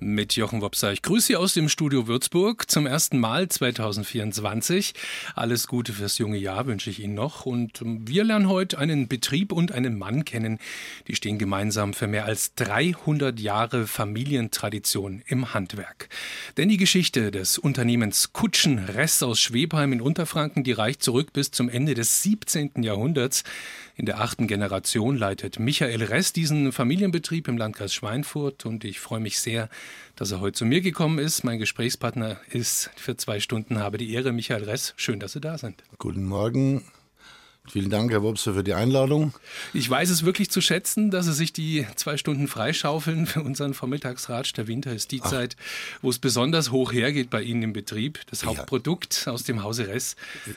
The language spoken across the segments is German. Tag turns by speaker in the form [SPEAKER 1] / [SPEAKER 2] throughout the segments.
[SPEAKER 1] Mit Jochen Wopser. Ich grüße Sie aus dem Studio Würzburg zum ersten Mal 2024. Alles Gute fürs junge Jahr wünsche ich Ihnen noch. Und ähm, wir lernen heute einen Betrieb und einen Mann kennen. Die stehen gemeinsam für mehr als 300 Jahre Familientradition im Handwerk. Denn die Geschichte des Unternehmens Kutschen Rest aus Schwebheim in Unterfranken, die reicht zurück bis zum Ende des 17. Jahrhunderts. In der achten Generation leitet Michael Rest diesen Familienbetrieb im Landkreis Schweinfurt und ich freue mich sehr, dass er heute zu mir gekommen ist. Mein Gesprächspartner ist für zwei Stunden, habe die Ehre, Michael Ress. Schön, dass Sie da sind.
[SPEAKER 2] Guten Morgen. Vielen Dank, Herr Wobser, für die Einladung.
[SPEAKER 1] Ich weiß es wirklich zu schätzen, dass Sie sich die zwei Stunden freischaufeln für unseren Vormittagsratsch. Der Winter ist die Ach. Zeit, wo es besonders hoch hergeht bei Ihnen im Betrieb. Das Hauptprodukt ja. aus dem Hause Ress.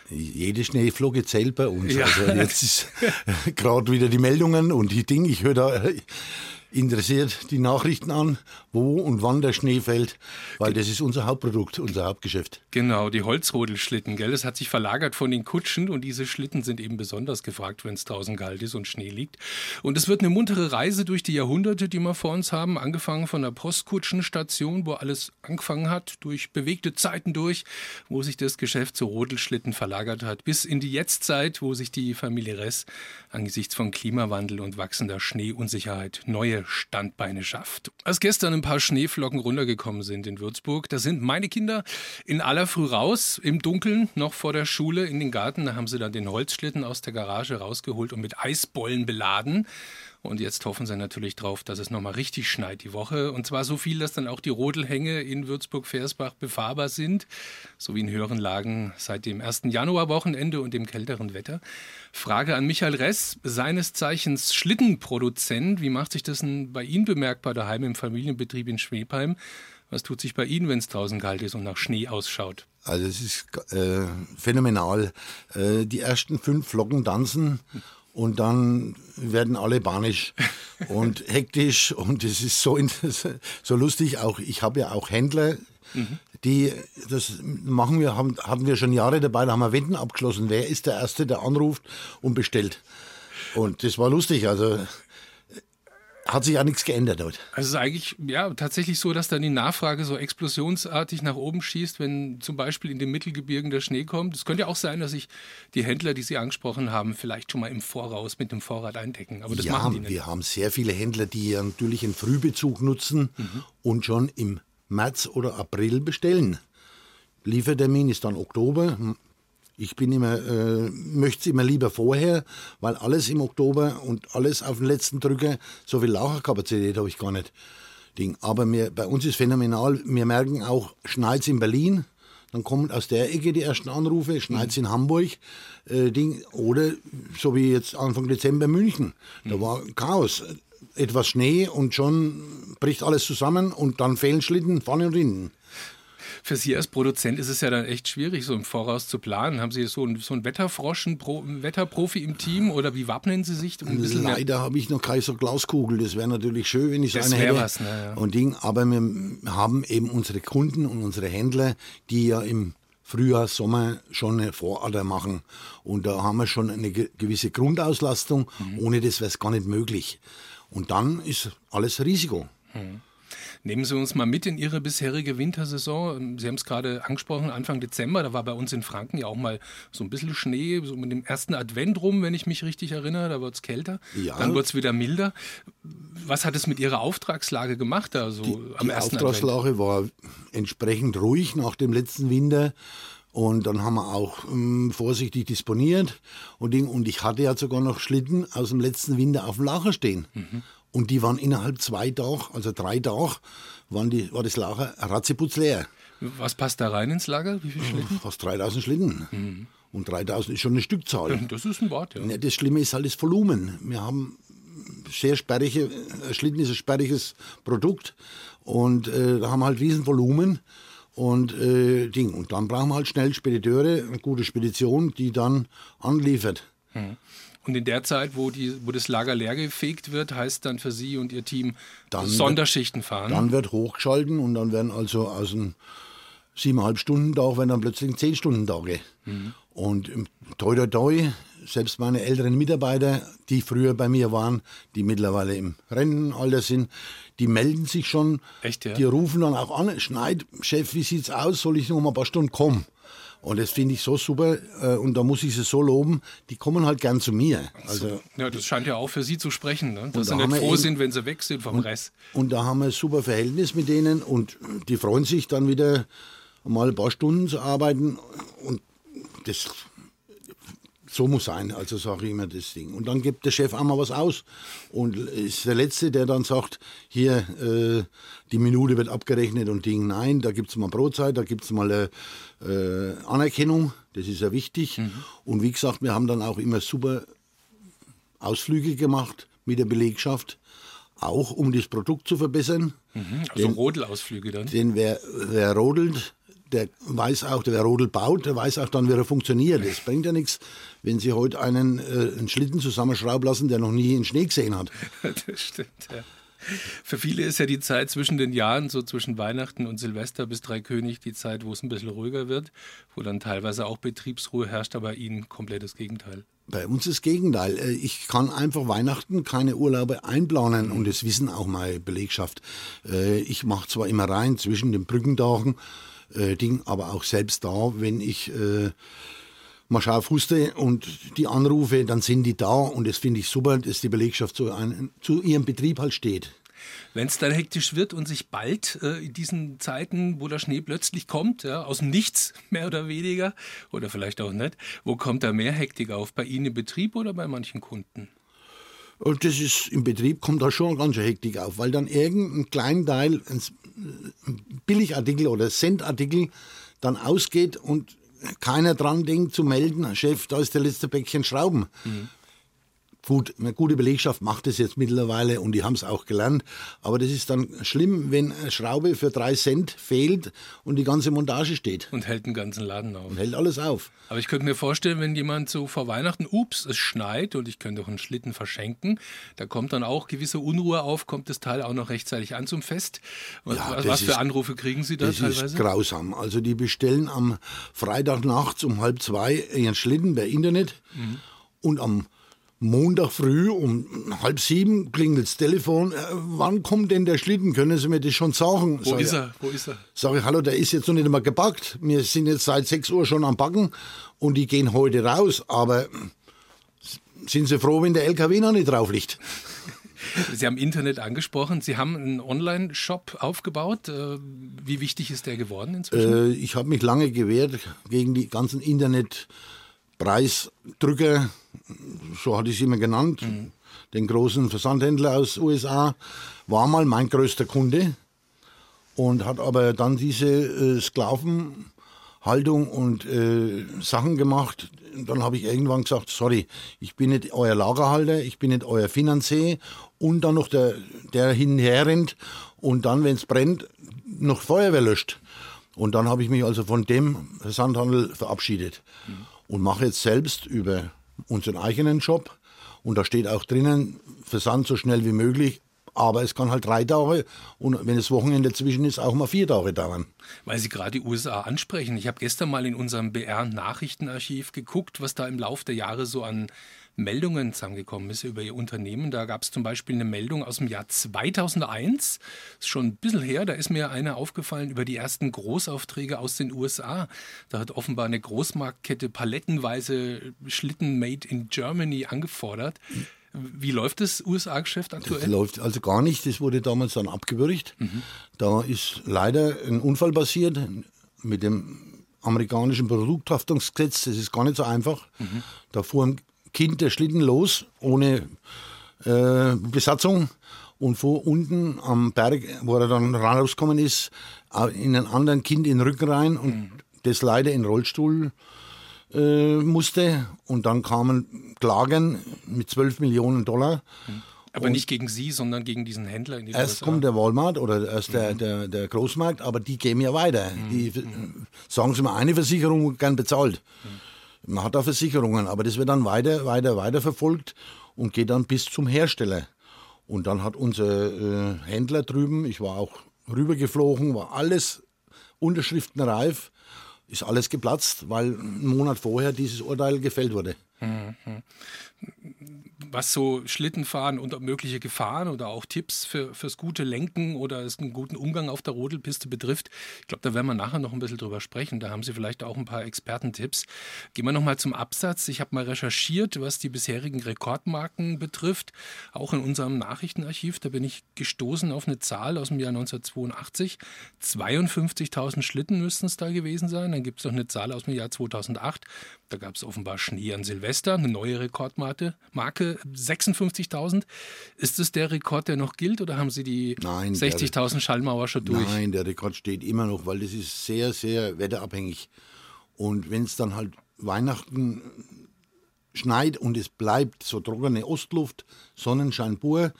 [SPEAKER 2] Jede Schneeflocke zählt bei uns. Ja. Also jetzt ist gerade wieder die Meldungen und die Dinge. Ich höre da interessiert die Nachrichten an, wo und wann der Schnee fällt, weil das ist unser Hauptprodukt, unser Hauptgeschäft.
[SPEAKER 1] Genau, die Holzrodelschlitten, gell? Das hat sich verlagert von den Kutschen und diese Schlitten sind eben besonders gefragt, wenn es draußen kalt ist und Schnee liegt. Und es wird eine muntere Reise durch die Jahrhunderte, die wir vor uns haben, angefangen von der Postkutschenstation, wo alles angefangen hat, durch bewegte Zeiten durch, wo sich das Geschäft zu Rodelschlitten verlagert hat, bis in die Jetztzeit, wo sich die Familie Ress angesichts von Klimawandel und wachsender Schneeunsicherheit neue Standbeine schafft. Als gestern ein paar Schneeflocken runtergekommen sind in Würzburg, da sind meine Kinder in aller Früh raus, im Dunkeln, noch vor der Schule in den Garten. Da haben sie dann den Holzschlitten aus der Garage rausgeholt und mit Eisbollen beladen. Und jetzt hoffen sie natürlich drauf, dass es nochmal richtig schneit die Woche. Und zwar so viel, dass dann auch die Rodelhänge in Würzburg-Versbach befahrbar sind, so wie in höheren Lagen seit dem 1. Januarwochenende und dem kälteren Wetter. Frage an Michael Ress, seines Zeichens Schlittenproduzent. Wie macht sich das denn bei Ihnen bemerkbar daheim im Familienbetrieb in Schwebheim? Was tut sich bei Ihnen, wenn es draußen kalt ist und nach Schnee ausschaut?
[SPEAKER 2] Also es ist äh, phänomenal. Äh, die ersten fünf Flocken tanzen und dann werden alle banisch und hektisch und es ist so, so lustig. Auch ich habe ja auch Händler, mhm. die das machen wir, haben, hatten wir schon Jahre dabei, da haben wir Wenden abgeschlossen. Wer ist der Erste, der anruft und bestellt? Und das war lustig. Also hat sich ja nichts geändert dort.
[SPEAKER 1] Also es ist eigentlich ja tatsächlich so, dass dann die Nachfrage so explosionsartig nach oben schießt, wenn zum Beispiel in den Mittelgebirgen der Schnee kommt. Es könnte ja auch sein, dass sich die Händler, die Sie angesprochen haben, vielleicht schon mal im Voraus mit dem Vorrat eindecken. Aber das
[SPEAKER 2] ja,
[SPEAKER 1] machen die nicht.
[SPEAKER 2] Wir haben sehr viele Händler, die natürlich einen Frühbezug nutzen mhm. und schon im März oder April bestellen. Liefertermin ist dann Oktober, ich bin immer, äh, möchte es immer lieber vorher, weil alles im Oktober und alles auf den letzten Drücker, so viel Lagerkapazität habe ich gar nicht. Ding. Aber wir, bei uns ist phänomenal, wir merken auch, schneit in Berlin, dann kommen aus der Ecke die ersten Anrufe, schneit in Hamburg, äh, Ding, oder so wie jetzt Anfang Dezember München, da war Chaos. Etwas Schnee und schon bricht alles zusammen und dann fehlen Schlitten vorne und hinten
[SPEAKER 1] für Sie als Produzent ist es ja dann echt schwierig, so im Voraus zu planen. Haben Sie so einen, so einen Wetterfrosch, einen, Pro, einen Wetterprofi im Team oder wie wappnen Sie sich?
[SPEAKER 2] Um Leider habe ich noch keine so Glaskugel. Das wäre natürlich schön, wenn ich das so eine hätte. Was, ne, ja. und Ding. Aber wir haben eben unsere Kunden und unsere Händler, die ja im Frühjahr, Sommer schon eine Vorader machen. Und da haben wir schon eine gewisse Grundauslastung. Mhm. Ohne das wäre es gar nicht möglich. Und dann ist alles Risiko. Mhm.
[SPEAKER 1] Nehmen Sie uns mal mit in Ihre bisherige Wintersaison. Sie haben es gerade angesprochen, Anfang Dezember, da war bei uns in Franken ja auch mal so ein bisschen Schnee, so mit dem ersten Advent rum, wenn ich mich richtig erinnere, da wird es kälter. Ja. Dann wird es wieder milder. Was hat es mit Ihrer Auftragslage gemacht da so
[SPEAKER 2] die,
[SPEAKER 1] am
[SPEAKER 2] die
[SPEAKER 1] ersten
[SPEAKER 2] Auftragslage
[SPEAKER 1] Advent?
[SPEAKER 2] war entsprechend ruhig nach dem letzten Winter. Und dann haben wir auch ähm, vorsichtig disponiert. Und, und ich hatte ja sogar noch Schlitten aus dem letzten Winter auf dem Lager stehen. Mhm. Und die waren innerhalb zwei Tage, also drei Tage, waren die, war das Lager ratzeputz leer.
[SPEAKER 1] Was passt da rein ins Lager? Wie viele Schlitten?
[SPEAKER 2] Fast 3000 Schlitten. Mhm. Und 3000 ist schon eine Stückzahl.
[SPEAKER 1] Das ist ein Wort, ja.
[SPEAKER 2] Das Schlimme ist halt das Volumen. Wir haben sehr sperrige, Schlitten ist ein sperriges Produkt und äh, da haben wir halt riesen Volumen und äh, Ding. Und dann brauchen wir halt schnell Spediteure, eine gute Spedition, die dann anliefert.
[SPEAKER 1] Mhm. Und in der Zeit, wo, die, wo das Lager leer gefegt wird, heißt dann für Sie und Ihr Team dann Sonderschichten fahren?
[SPEAKER 2] Dann wird hochgeschalten und dann werden also aus einem siebeneinhalb Stunden Tag werden dann plötzlich zehn Stunden Tage. Mhm. Und toi toi toi, selbst meine älteren Mitarbeiter, die früher bei mir waren, die mittlerweile im Rentenalter sind, die melden sich schon.
[SPEAKER 1] Echt, ja?
[SPEAKER 2] Die rufen dann auch an, Schneid, Chef, wie sieht's aus? Soll ich noch mal ein paar Stunden kommen? Und das finde ich so super äh, und da muss ich sie so loben, die kommen halt gern zu mir. Also,
[SPEAKER 1] ja, das scheint ja auch für Sie zu sprechen, ne? dass
[SPEAKER 2] da
[SPEAKER 1] Sie
[SPEAKER 2] haben
[SPEAKER 1] nicht froh sind, wenn Sie weg sind vom Rest.
[SPEAKER 2] und da haben wir ein super Verhältnis mit denen und die freuen sich dann wieder mal ein paar Stunden zu arbeiten und das so muss sein, also sage ich immer das Ding. Und dann gibt der Chef auch mal was aus und ist der Letzte, der dann sagt, hier, äh, die Minute wird abgerechnet und Ding, nein, da gibt's mal Brotzeit, da gibt's mal äh, äh, Anerkennung, das ist ja wichtig. Und wie gesagt, wir haben dann auch immer super Ausflüge gemacht mit der Belegschaft, auch um das Produkt zu verbessern.
[SPEAKER 1] Also Rodelausflüge dann.
[SPEAKER 2] Denn wer, wer rodelt, der weiß auch, wer Rodel baut, der weiß auch dann, wie er funktioniert. Es bringt ja nichts, wenn Sie heute einen, äh, einen Schlitten zusammenschrauben lassen, der noch nie einen Schnee gesehen hat.
[SPEAKER 1] Das stimmt, ja. Für viele ist ja die Zeit zwischen den Jahren, so zwischen Weihnachten und Silvester bis Dreikönig, die Zeit, wo es ein bisschen ruhiger wird, wo dann teilweise auch Betriebsruhe herrscht, aber Ihnen komplett das Gegenteil.
[SPEAKER 2] Bei uns das Gegenteil. Äh, Ich kann einfach Weihnachten keine Urlaube einplanen und das wissen auch meine Belegschaft. Äh, Ich mache zwar immer rein zwischen den Brückentagen, äh, Ding, aber auch selbst da, wenn ich mal scharf huste und die anrufe, dann sind die da und das finde ich super, dass die Belegschaft zu, einem, zu ihrem Betrieb halt steht.
[SPEAKER 1] Wenn es dann hektisch wird und sich bald äh, in diesen Zeiten, wo der Schnee plötzlich kommt, ja, aus dem Nichts mehr oder weniger, oder vielleicht auch nicht, wo kommt da mehr Hektik auf? Bei Ihnen im Betrieb oder bei manchen Kunden?
[SPEAKER 2] Und das ist im Betrieb kommt da schon ganz schön Hektik auf, weil dann irgendein kleinen Teil, ein S- ein Billigartikel oder Centartikel dann ausgeht und keiner dran denkt zu melden, Chef, da ist der letzte Päckchen Schrauben. Gut, eine gute Belegschaft macht das jetzt mittlerweile und die haben es auch gelernt. Aber das ist dann schlimm, wenn eine Schraube für drei Cent fehlt und die ganze Montage steht.
[SPEAKER 1] Und hält den ganzen Laden auf.
[SPEAKER 2] Und hält alles auf.
[SPEAKER 1] Aber ich könnte mir vorstellen, wenn jemand so vor Weihnachten, ups, es schneit und ich könnte auch einen Schlitten verschenken, da kommt dann auch gewisse Unruhe auf, kommt das Teil auch noch rechtzeitig an zum Fest. Was,
[SPEAKER 2] Ja,
[SPEAKER 1] was,
[SPEAKER 2] das
[SPEAKER 1] für
[SPEAKER 2] ist-
[SPEAKER 1] Anrufe kriegen Sie da
[SPEAKER 2] Das
[SPEAKER 1] teilweise?
[SPEAKER 2] ist grausam. Also die bestellen am Freitag nachts um halb zwei ihren Schlitten per Internet
[SPEAKER 1] Mhm.
[SPEAKER 2] und am Montag früh um halb sieben klingelt das Telefon. Äh, wann kommt denn der Schlitten? Können Sie mir das schon sagen?
[SPEAKER 1] Wo
[SPEAKER 2] Sag
[SPEAKER 1] ist er? Wo ist er?
[SPEAKER 2] Sag ich, hallo, der ist jetzt noch nicht einmal gepackt. Wir sind jetzt seit 6 Uhr schon am Backen und die gehen heute raus. Aber sind Sie froh, wenn der LKW noch nicht drauf liegt?
[SPEAKER 1] Sie haben Internet angesprochen. Sie haben einen Online-Shop aufgebaut. Äh, Wie wichtig ist der geworden inzwischen?
[SPEAKER 2] Äh, ich habe mich lange gewehrt gegen die ganzen Internetpreisdrücker, so hatte ich sie immer genannt. Den großen Versandhändler aus USA war mal mein größter Kunde und hat aber dann diese äh, Sklavenhaltung und äh, Sachen gemacht. Dann habe ich irgendwann gesagt, sorry, ich bin nicht euer Lagerhalter, ich bin nicht euer Finanzier und dann noch der, der hinher rennt und dann, wenn es brennt, noch Feuerwehr löscht. Und dann habe ich mich also von dem Versandhandel verabschiedet und mache jetzt selbst über unseren eigenen Shop. Und da steht auch drinnen, Versand so schnell wie möglich. Aber es kann halt drei Tage und wenn das Wochenende dazwischen ist, auch mal vier Tage dauern.
[SPEAKER 1] Weil Sie gerade die USA ansprechen. Ich habe gestern mal in unserem BR-Nachrichtenarchiv geguckt, was da im Laufe der Jahre so an Meldungen zusammengekommen ist über Ihr Unternehmen. Da gab es zum Beispiel eine Meldung aus dem Jahr 2001. Ist schon ein bisschen her. Da ist mir einer aufgefallen über die ersten Großaufträge aus den USA. Da hat offenbar eine Großmarktkette palettenweise Schlitten made in Germany angefordert. Wie läuft das USA-Geschäft
[SPEAKER 2] Das
[SPEAKER 1] aktuell?
[SPEAKER 2] läuft also gar nicht. Das wurde damals dann abgewürgt. Da ist leider ein Unfall passiert mit dem amerikanischen Produkthaftungsgesetz. Das ist gar nicht so einfach. Da fuhr ein Kind der Schlitten los ohne äh, Besatzung und fuhr unten am Berg, wo er dann rausgekommen ist, in einen anderen Kind in den Rücken rein und das leider in den Rollstuhl äh, musste. Und dann kamen Klagen mit 12 Millionen Dollar.
[SPEAKER 1] Aber nicht gegen Sie, sondern gegen diesen Händler in den
[SPEAKER 2] Erst
[SPEAKER 1] USA.
[SPEAKER 2] kommt der Walmart oder erst der, der, der Großmarkt, aber die gehen ja weiter. Die sagen Sie mal, eine Versicherung gern bezahlt. Man hat da Versicherungen, aber das wird dann weiter, weiter, weiter verfolgt und geht dann bis zum Hersteller. Und dann hat unser äh, Händler drüben, ich war auch rübergeflogen, war alles unterschriftenreif, ist alles geplatzt, weil einen Monat vorher dieses Urteil gefällt wurde.
[SPEAKER 1] Was so Schlittenfahren und mögliche Gefahren oder auch Tipps für, fürs gute Lenken oder einen guten Umgang auf der Rodelpiste betrifft. Ich glaube, da werden wir nachher noch ein bisschen drüber sprechen. Da haben Sie vielleicht auch ein paar Expertentipps. Gehen wir nochmal zum Absatz. Ich habe mal recherchiert, was die bisherigen Rekordmarken betrifft. Auch in unserem Nachrichtenarchiv, da bin ich gestoßen auf eine Zahl aus dem Jahr 1982. 52.000 Schlitten müssten es da gewesen sein. Dann gibt es noch eine Zahl aus dem Jahr 2008. Da gab es offenbar Schnee an Silvester, eine neue Rekordmarke, Marke 56.000. Ist es der Rekord, der noch gilt oder haben Sie die 60.000 Schallmauer schon durch?
[SPEAKER 2] Nein, der Rekord steht immer noch, weil das ist sehr, sehr wetterabhängig. Und wenn es dann halt Weihnachten schneit und es bleibt so trockene Ostluft, Sonnenschein pur,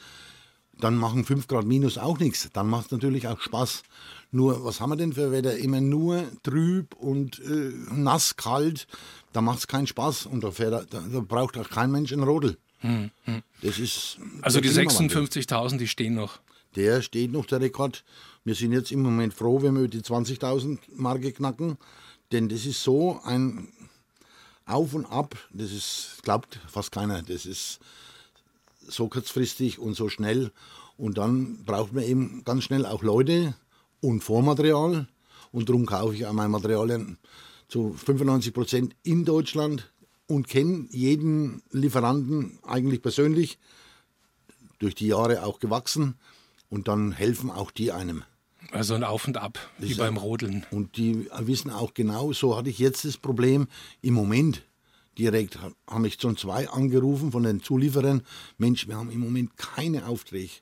[SPEAKER 2] dann machen 5 Grad minus auch nichts. Dann macht es natürlich auch Spaß. Nur, was haben wir denn für Wetter? Immer nur trüb und äh, nass, kalt. Da macht es keinen Spaß und da, fährt, da, da, braucht auch kein Mensch einen Rodel. Hm, hm. Das ist.
[SPEAKER 1] Also die 56.000, die stehen noch.
[SPEAKER 2] Der steht noch, der Rekord. Wir sind jetzt im Moment froh, wenn wir die 20.000 Marke knacken. Denn das ist so ein Auf und Ab, das ist, glaubt fast keiner. Das ist so kurzfristig und so schnell. Und dann braucht man eben ganz schnell auch Leute und Vormaterial. Und darum kaufe ich auch meine Materialien zu 95 Prozent in Deutschland und kenne jeden Lieferanten eigentlich persönlich, durch die Jahre auch gewachsen. Und dann helfen auch die einem.
[SPEAKER 1] Also ein Auf und Ab, wie beim Rodeln.
[SPEAKER 2] Und die wissen auch genau, so hatte ich jetzt das Problem im Moment direkt haben mich schon zwei angerufen von den Zulieferern. Mensch, wir haben im Moment keine Aufträge.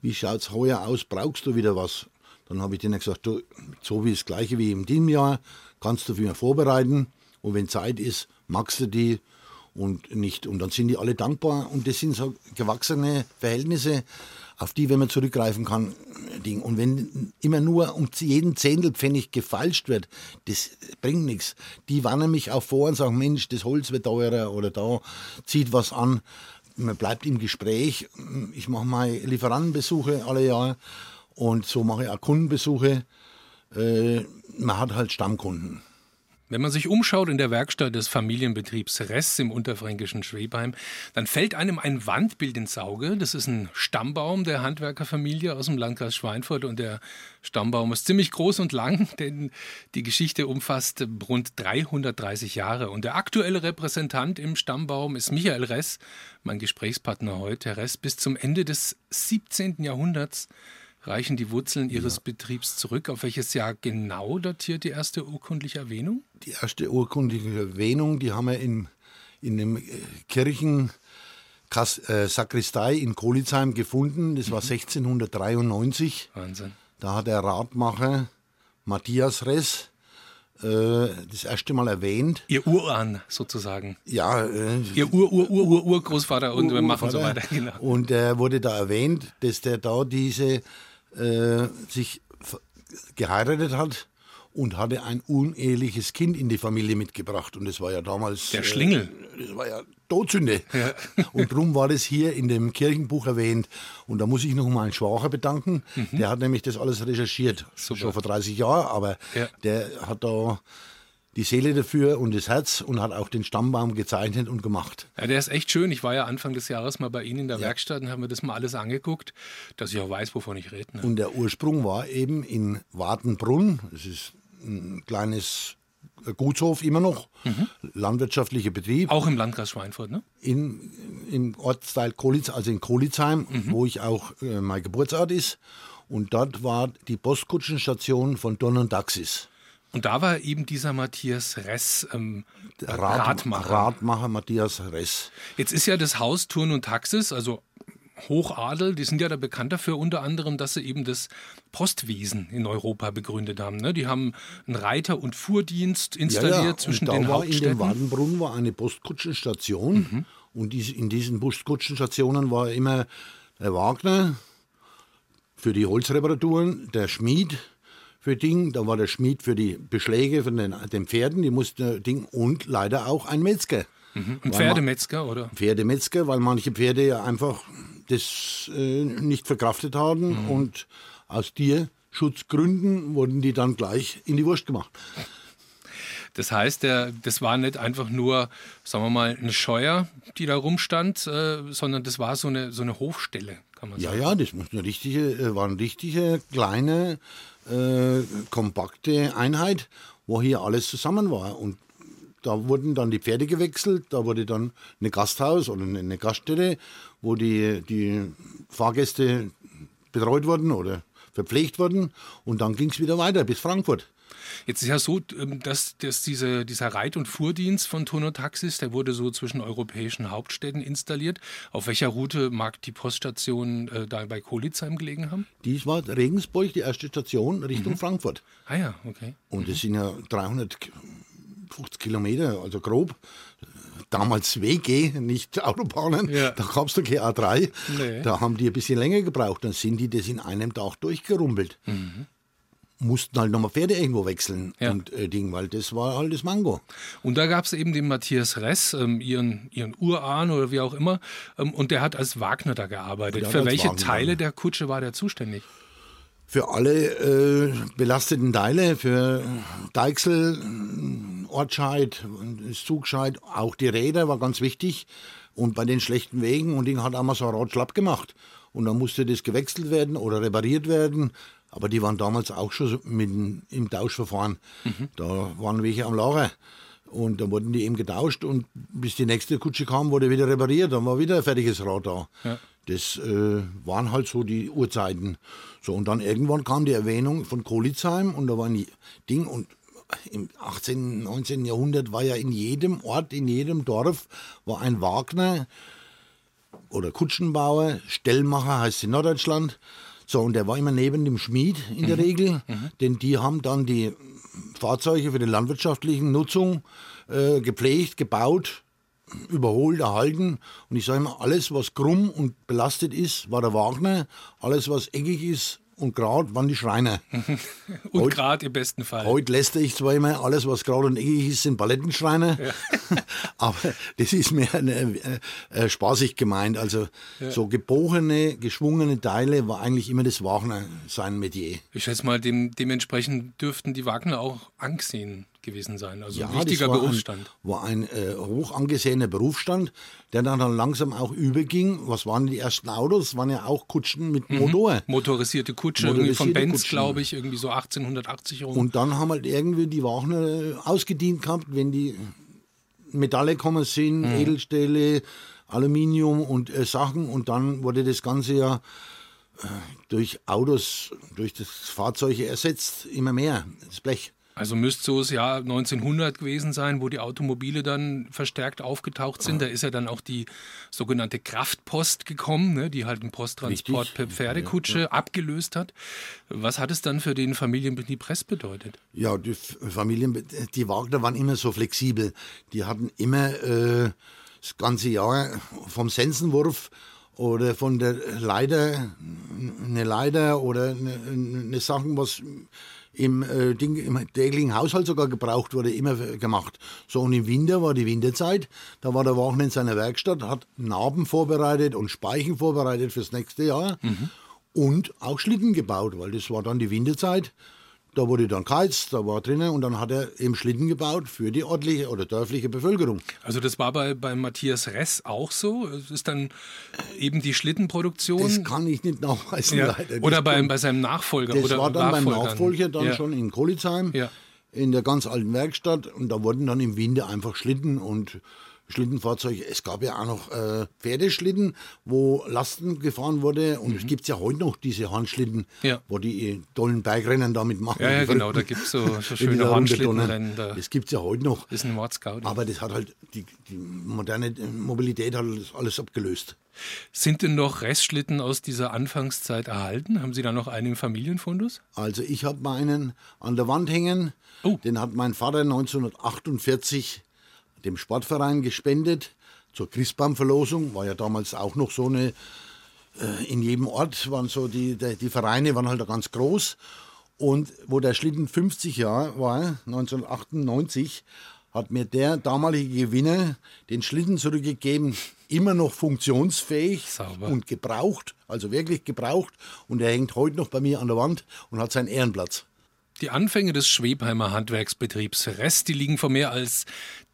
[SPEAKER 2] Wie schaut es heuer aus? Brauchst du wieder was? Dann habe ich denen gesagt, du, so wie das gleiche wie im diesem Jahr, kannst du für mich vorbereiten. Und wenn Zeit ist, magst du die und nicht. Und dann sind die alle dankbar. Und das sind so gewachsene Verhältnisse auf die, wenn man zurückgreifen kann, Ding. Und wenn immer nur um jeden Zehntelpfennig gefalscht wird, das bringt nichts. Die warnen mich auch vor und sagen, Mensch, das Holz wird teurer oder da zieht was an. Man bleibt im Gespräch. Ich mache mal Lieferantenbesuche alle Jahre und so mache ich auch Kundenbesuche. Äh, man hat halt Stammkunden.
[SPEAKER 1] Wenn man sich umschaut in der Werkstatt des Familienbetriebs Ress im unterfränkischen Schwebheim, dann fällt einem ein Wandbild ins Auge. Das ist ein Stammbaum der Handwerkerfamilie aus dem Landkreis Schweinfurt und der Stammbaum ist ziemlich groß und lang, denn die Geschichte umfasst rund 330 Jahre. Und der aktuelle Repräsentant im Stammbaum ist Michael Ress, mein Gesprächspartner heute. Herr Ress, bis zum Ende des 17. Jahrhunderts reichen die Wurzeln Ihres ja. Betriebs zurück. Auf welches Jahr genau datiert die erste urkundliche Erwähnung?
[SPEAKER 2] Die erste urkundliche Erwähnung, die haben wir in, in dem äh, Kirchen äh, Sakristei in Kolitzheim gefunden. Das war 1693.
[SPEAKER 1] Mhm. Wahnsinn.
[SPEAKER 2] Da hat der Ratmacher Matthias Ress äh, das erste Mal erwähnt.
[SPEAKER 1] Ihr Urahn sozusagen.
[SPEAKER 2] Ja. Äh,
[SPEAKER 1] Ihr Ur-Ur-Ur-Ur-Urgroßvater und wir machen so weiter.
[SPEAKER 2] Genau. Und er wurde da erwähnt, dass der da diese äh, sich geheiratet hat und hatte ein uneheliches Kind in die Familie mitgebracht. Und das war ja damals.
[SPEAKER 1] Der Schlingel.
[SPEAKER 2] Äh, das war ja Todsünde. Ja. Und darum war das hier in dem Kirchenbuch erwähnt. Und da muss ich noch mal einen Schwacher bedanken. Mhm. Der hat nämlich das alles recherchiert. Super. Schon vor 30 Jahren. Aber ja. der hat da die Seele dafür und das Herz und hat auch den Stammbaum gezeichnet und gemacht.
[SPEAKER 1] Ja, der ist echt schön. Ich war ja Anfang des Jahres mal bei Ihnen in der ja. Werkstatt und habe mir das mal alles angeguckt, dass ich auch weiß, wovon ich rede. Ne?
[SPEAKER 2] Und der Ursprung war eben in Wartenbrunn. Das ist ein kleines Gutshof immer noch, mhm. landwirtschaftlicher Betrieb.
[SPEAKER 1] Auch im Landkreis Schweinfurt, ne?
[SPEAKER 2] In, Im Ortsteil Kolitz, also in Kolitzheim, mhm. wo ich auch äh, mein Geburtsort ist. Und dort war die Postkutschenstation von Don und Daxis.
[SPEAKER 1] Und da war eben dieser Matthias Ress ähm,
[SPEAKER 2] Rat, Radmacher. Radmacher Matthias Ress.
[SPEAKER 1] Jetzt ist ja das Haus Turn und Taxis, also Hochadel, die sind ja da bekannt dafür unter anderem, dass sie eben das Postwesen in Europa begründet haben. Ne? Die haben einen Reiter- und Fuhrdienst installiert ja, ja. zwischen
[SPEAKER 2] und
[SPEAKER 1] den
[SPEAKER 2] war
[SPEAKER 1] Hauptstädten.
[SPEAKER 2] In dem Wadenbrunn war eine Postkutschenstation mhm. und in diesen Postkutschenstationen war immer der Wagner für die Holzreparaturen, der Schmied für Ding, da war der Schmied für die Beschläge von den, den Pferden, die musste Ding und leider auch ein Metzger.
[SPEAKER 1] Mhm. Ein Pferdemetzger, oder?
[SPEAKER 2] Pferdemetzger, weil manche Pferde ja einfach das äh, nicht verkraftet haben mhm. und aus Tierschutzgründen wurden die dann gleich in die Wurst gemacht.
[SPEAKER 1] Das heißt, der, das war nicht einfach nur, sagen wir mal, eine Scheuer, die da rumstand, äh, sondern das war so eine, so eine Hofstelle, kann man
[SPEAKER 2] Ja,
[SPEAKER 1] sagen.
[SPEAKER 2] ja, das muss eine richtige, äh, war eine richtige kleine, äh, kompakte Einheit, wo hier alles zusammen war. Und da wurden dann die Pferde gewechselt, da wurde dann eine Gasthaus oder eine, eine Gaststätte, wo die, die Fahrgäste betreut wurden oder verpflegt wurden. Und dann ging es wieder weiter bis Frankfurt.
[SPEAKER 1] Jetzt ist ja so, ähm, dass, dass diese, dieser Reit- und Fuhrdienst von Tono Taxis, der wurde so zwischen europäischen Hauptstädten installiert. Auf welcher Route mag die Poststation äh, da bei Kolitzheim gelegen haben?
[SPEAKER 2] Dies war Regensburg, die erste Station Richtung Frankfurt.
[SPEAKER 1] Ah ja, okay.
[SPEAKER 2] Und das sind ja 350 Kilometer, also grob. Damals WG, nicht Autobahnen.
[SPEAKER 1] Ja.
[SPEAKER 2] Da gab es doch keine A3.
[SPEAKER 1] Nee.
[SPEAKER 2] Da haben die ein bisschen länger gebraucht. Dann sind die das in einem Tag durchgerumpelt. Mussten halt nochmal Pferde irgendwo wechseln
[SPEAKER 1] Ja.
[SPEAKER 2] und äh, Ding, weil das war halt das Mango.
[SPEAKER 1] Und da gab es eben den Matthias Ress, ähm, ihren, ihren Urahn oder wie auch immer, ähm, und der hat als Wagner da gearbeitet. Für welche
[SPEAKER 2] Wagner.
[SPEAKER 1] Teile der Kutsche war der zuständig?
[SPEAKER 2] Für alle äh, belasteten Teile, für Deichsel, Ortscheid, Zugscheid, auch die Räder war ganz wichtig. Und bei den schlechten Wegen, und Ding hat ein Rad schlapp gemacht. Und dann musste das gewechselt werden oder repariert werden. Aber die waren damals auch schon mit im Tauschverfahren. Da waren welche am Lager. Und dann wurden die eben getauscht und bis die nächste Kutsche kam, wurde wieder repariert. Dann war wieder ein fertiges Rad da. Das äh, waren halt so die Uhrzeiten. So, und dann irgendwann kam die Erwähnung von Kolitzheim und da war ein Ding und im 18., 19. Jahrhundert war ja in jedem Ort, in jedem Dorf war ein Wagner oder Kutschenbauer, Stellmacher heißt es in Norddeutschland. So, und der war immer neben dem Schmied in der Regel, denn die haben dann die Fahrzeuge für die landwirtschaftliche Nutzung äh, gepflegt, gebaut, überholt, erhalten. Und ich sage immer, alles, was krumm und belastet ist, war der Wagner. Alles, was eckig ist und gerade, waren die Schreiner.
[SPEAKER 1] Und
[SPEAKER 2] Heute-
[SPEAKER 1] gerade im besten Fall.
[SPEAKER 2] Heute lässt ich zwar immer, alles was gerade und eckig ist, sind Palettenschreiner, aber das ist mir eine, äh, äh, spaßig gemeint. Also so gebogene, geschwungene Teile war eigentlich immer das Wagner sein Metier.
[SPEAKER 1] Ich schätze mal, dem, dementsprechend dürften die Wagner auch angesehen gewesen sein. Also ein
[SPEAKER 2] das
[SPEAKER 1] wichtiger
[SPEAKER 2] war
[SPEAKER 1] Berufsstand.
[SPEAKER 2] Ein, war ein äh, hoch angesehener Berufsstand, der dann, dann langsam auch überging. Was waren die ersten Autos? Das waren ja auch Kutschen mit Motor.
[SPEAKER 1] Motorisierte Kutsche, irgendwie von
[SPEAKER 2] Motorisierte
[SPEAKER 1] Benz, glaube ich, irgendwie so 1880 rum.
[SPEAKER 2] Und dann haben halt irgendwie die Wagner äh, ausgedient gehabt, wenn die Metalle kommen sind,
[SPEAKER 1] Mhm.
[SPEAKER 2] Edelstähle, Aluminium und äh, Sachen. Und dann wurde das Ganze ja äh, durch Autos, durch das Fahrzeug ersetzt, immer mehr, das Blech.
[SPEAKER 1] Also müsste so das Jahr 1900 gewesen sein, wo die Automobile dann verstärkt aufgetaucht sind. Da ist ja dann auch die sogenannte Kraftpost gekommen, ne, die halt den Posttransport
[SPEAKER 2] Richtig.
[SPEAKER 1] per Pferdekutsche abgelöst hat. Was hat es dann für den Familienbetrieb Press bedeutet?
[SPEAKER 2] Ja, die Familien, die Wagner waren immer so flexibel. Die hatten immer äh, das ganze Jahr vom Sensenwurf oder von der Leiter, eine Leiter oder eine, eine Sachen, was im, äh, Ding, im täglichen Haushalt sogar gebraucht wurde, immer gemacht. So, und im Winter war die Winterzeit, da war der Wagner in seiner Werkstatt, hat Narben vorbereitet und Speichen vorbereitet fürs nächste Jahr und auch Schlitten gebaut, weil das war dann die Winterzeit. Da wurde dann geheizt, da war drinnen und dann hat er eben Schlitten gebaut für die örtliche oder dörfliche Bevölkerung.
[SPEAKER 1] Also das war bei, bei Matthias Ress auch so. Es ist dann eben die Schlittenproduktion.
[SPEAKER 2] Das kann ich nicht nachweisen,
[SPEAKER 1] ja.
[SPEAKER 2] leider.
[SPEAKER 1] Oder bei, bei seinem Nachfolger.
[SPEAKER 2] Das
[SPEAKER 1] oder
[SPEAKER 2] war dann beim. Nachfolger dann
[SPEAKER 1] ja.
[SPEAKER 2] schon in Kolitzheim,
[SPEAKER 1] Ja.
[SPEAKER 2] in der ganz alten Werkstatt. Und da wurden dann im Winter einfach Schlitten und Schlittenfahrzeuge. Es gab ja auch noch äh, Pferdeschlitten, wo Lasten gefahren wurde. Und es gibt ja heute noch diese Handschlitten,
[SPEAKER 1] Mhm. Ja.
[SPEAKER 2] wo die äh, tollen Bergrennen damit machen.
[SPEAKER 1] Ja, ja, genau, da gibt es so, so schöne Handschlittenrennen. Da
[SPEAKER 2] Das gibt es ja heute noch.
[SPEAKER 1] ist ein Mordscout.
[SPEAKER 2] Aber das hat halt, die, die moderne Mobilität hat das alles abgelöst.
[SPEAKER 1] Sind denn noch Restschlitten aus dieser Anfangszeit erhalten? Haben Sie da noch einen im Familienfundus?
[SPEAKER 2] Also ich habe meinen an der Wand hängen.
[SPEAKER 1] Oh.
[SPEAKER 2] Den hat mein Vater 1948 dem Sportverein gespendet zur Christbaumverlosung. War ja damals auch noch so eine, äh, in jedem Ort waren so die, die, die Vereine waren halt da ganz groß. Und wo der Schlitten 50 Jahre war, 1998, hat mir der damalige Gewinner den Schlitten zurückgegeben, immer noch funktionsfähig
[SPEAKER 1] Sauber.
[SPEAKER 2] und gebraucht, also wirklich gebraucht. Und er hängt heute noch bei mir an der Wand und hat seinen Ehrenplatz.
[SPEAKER 1] Die Anfänge des Schwebheimer Handwerksbetriebs Rest, die liegen vor mehr als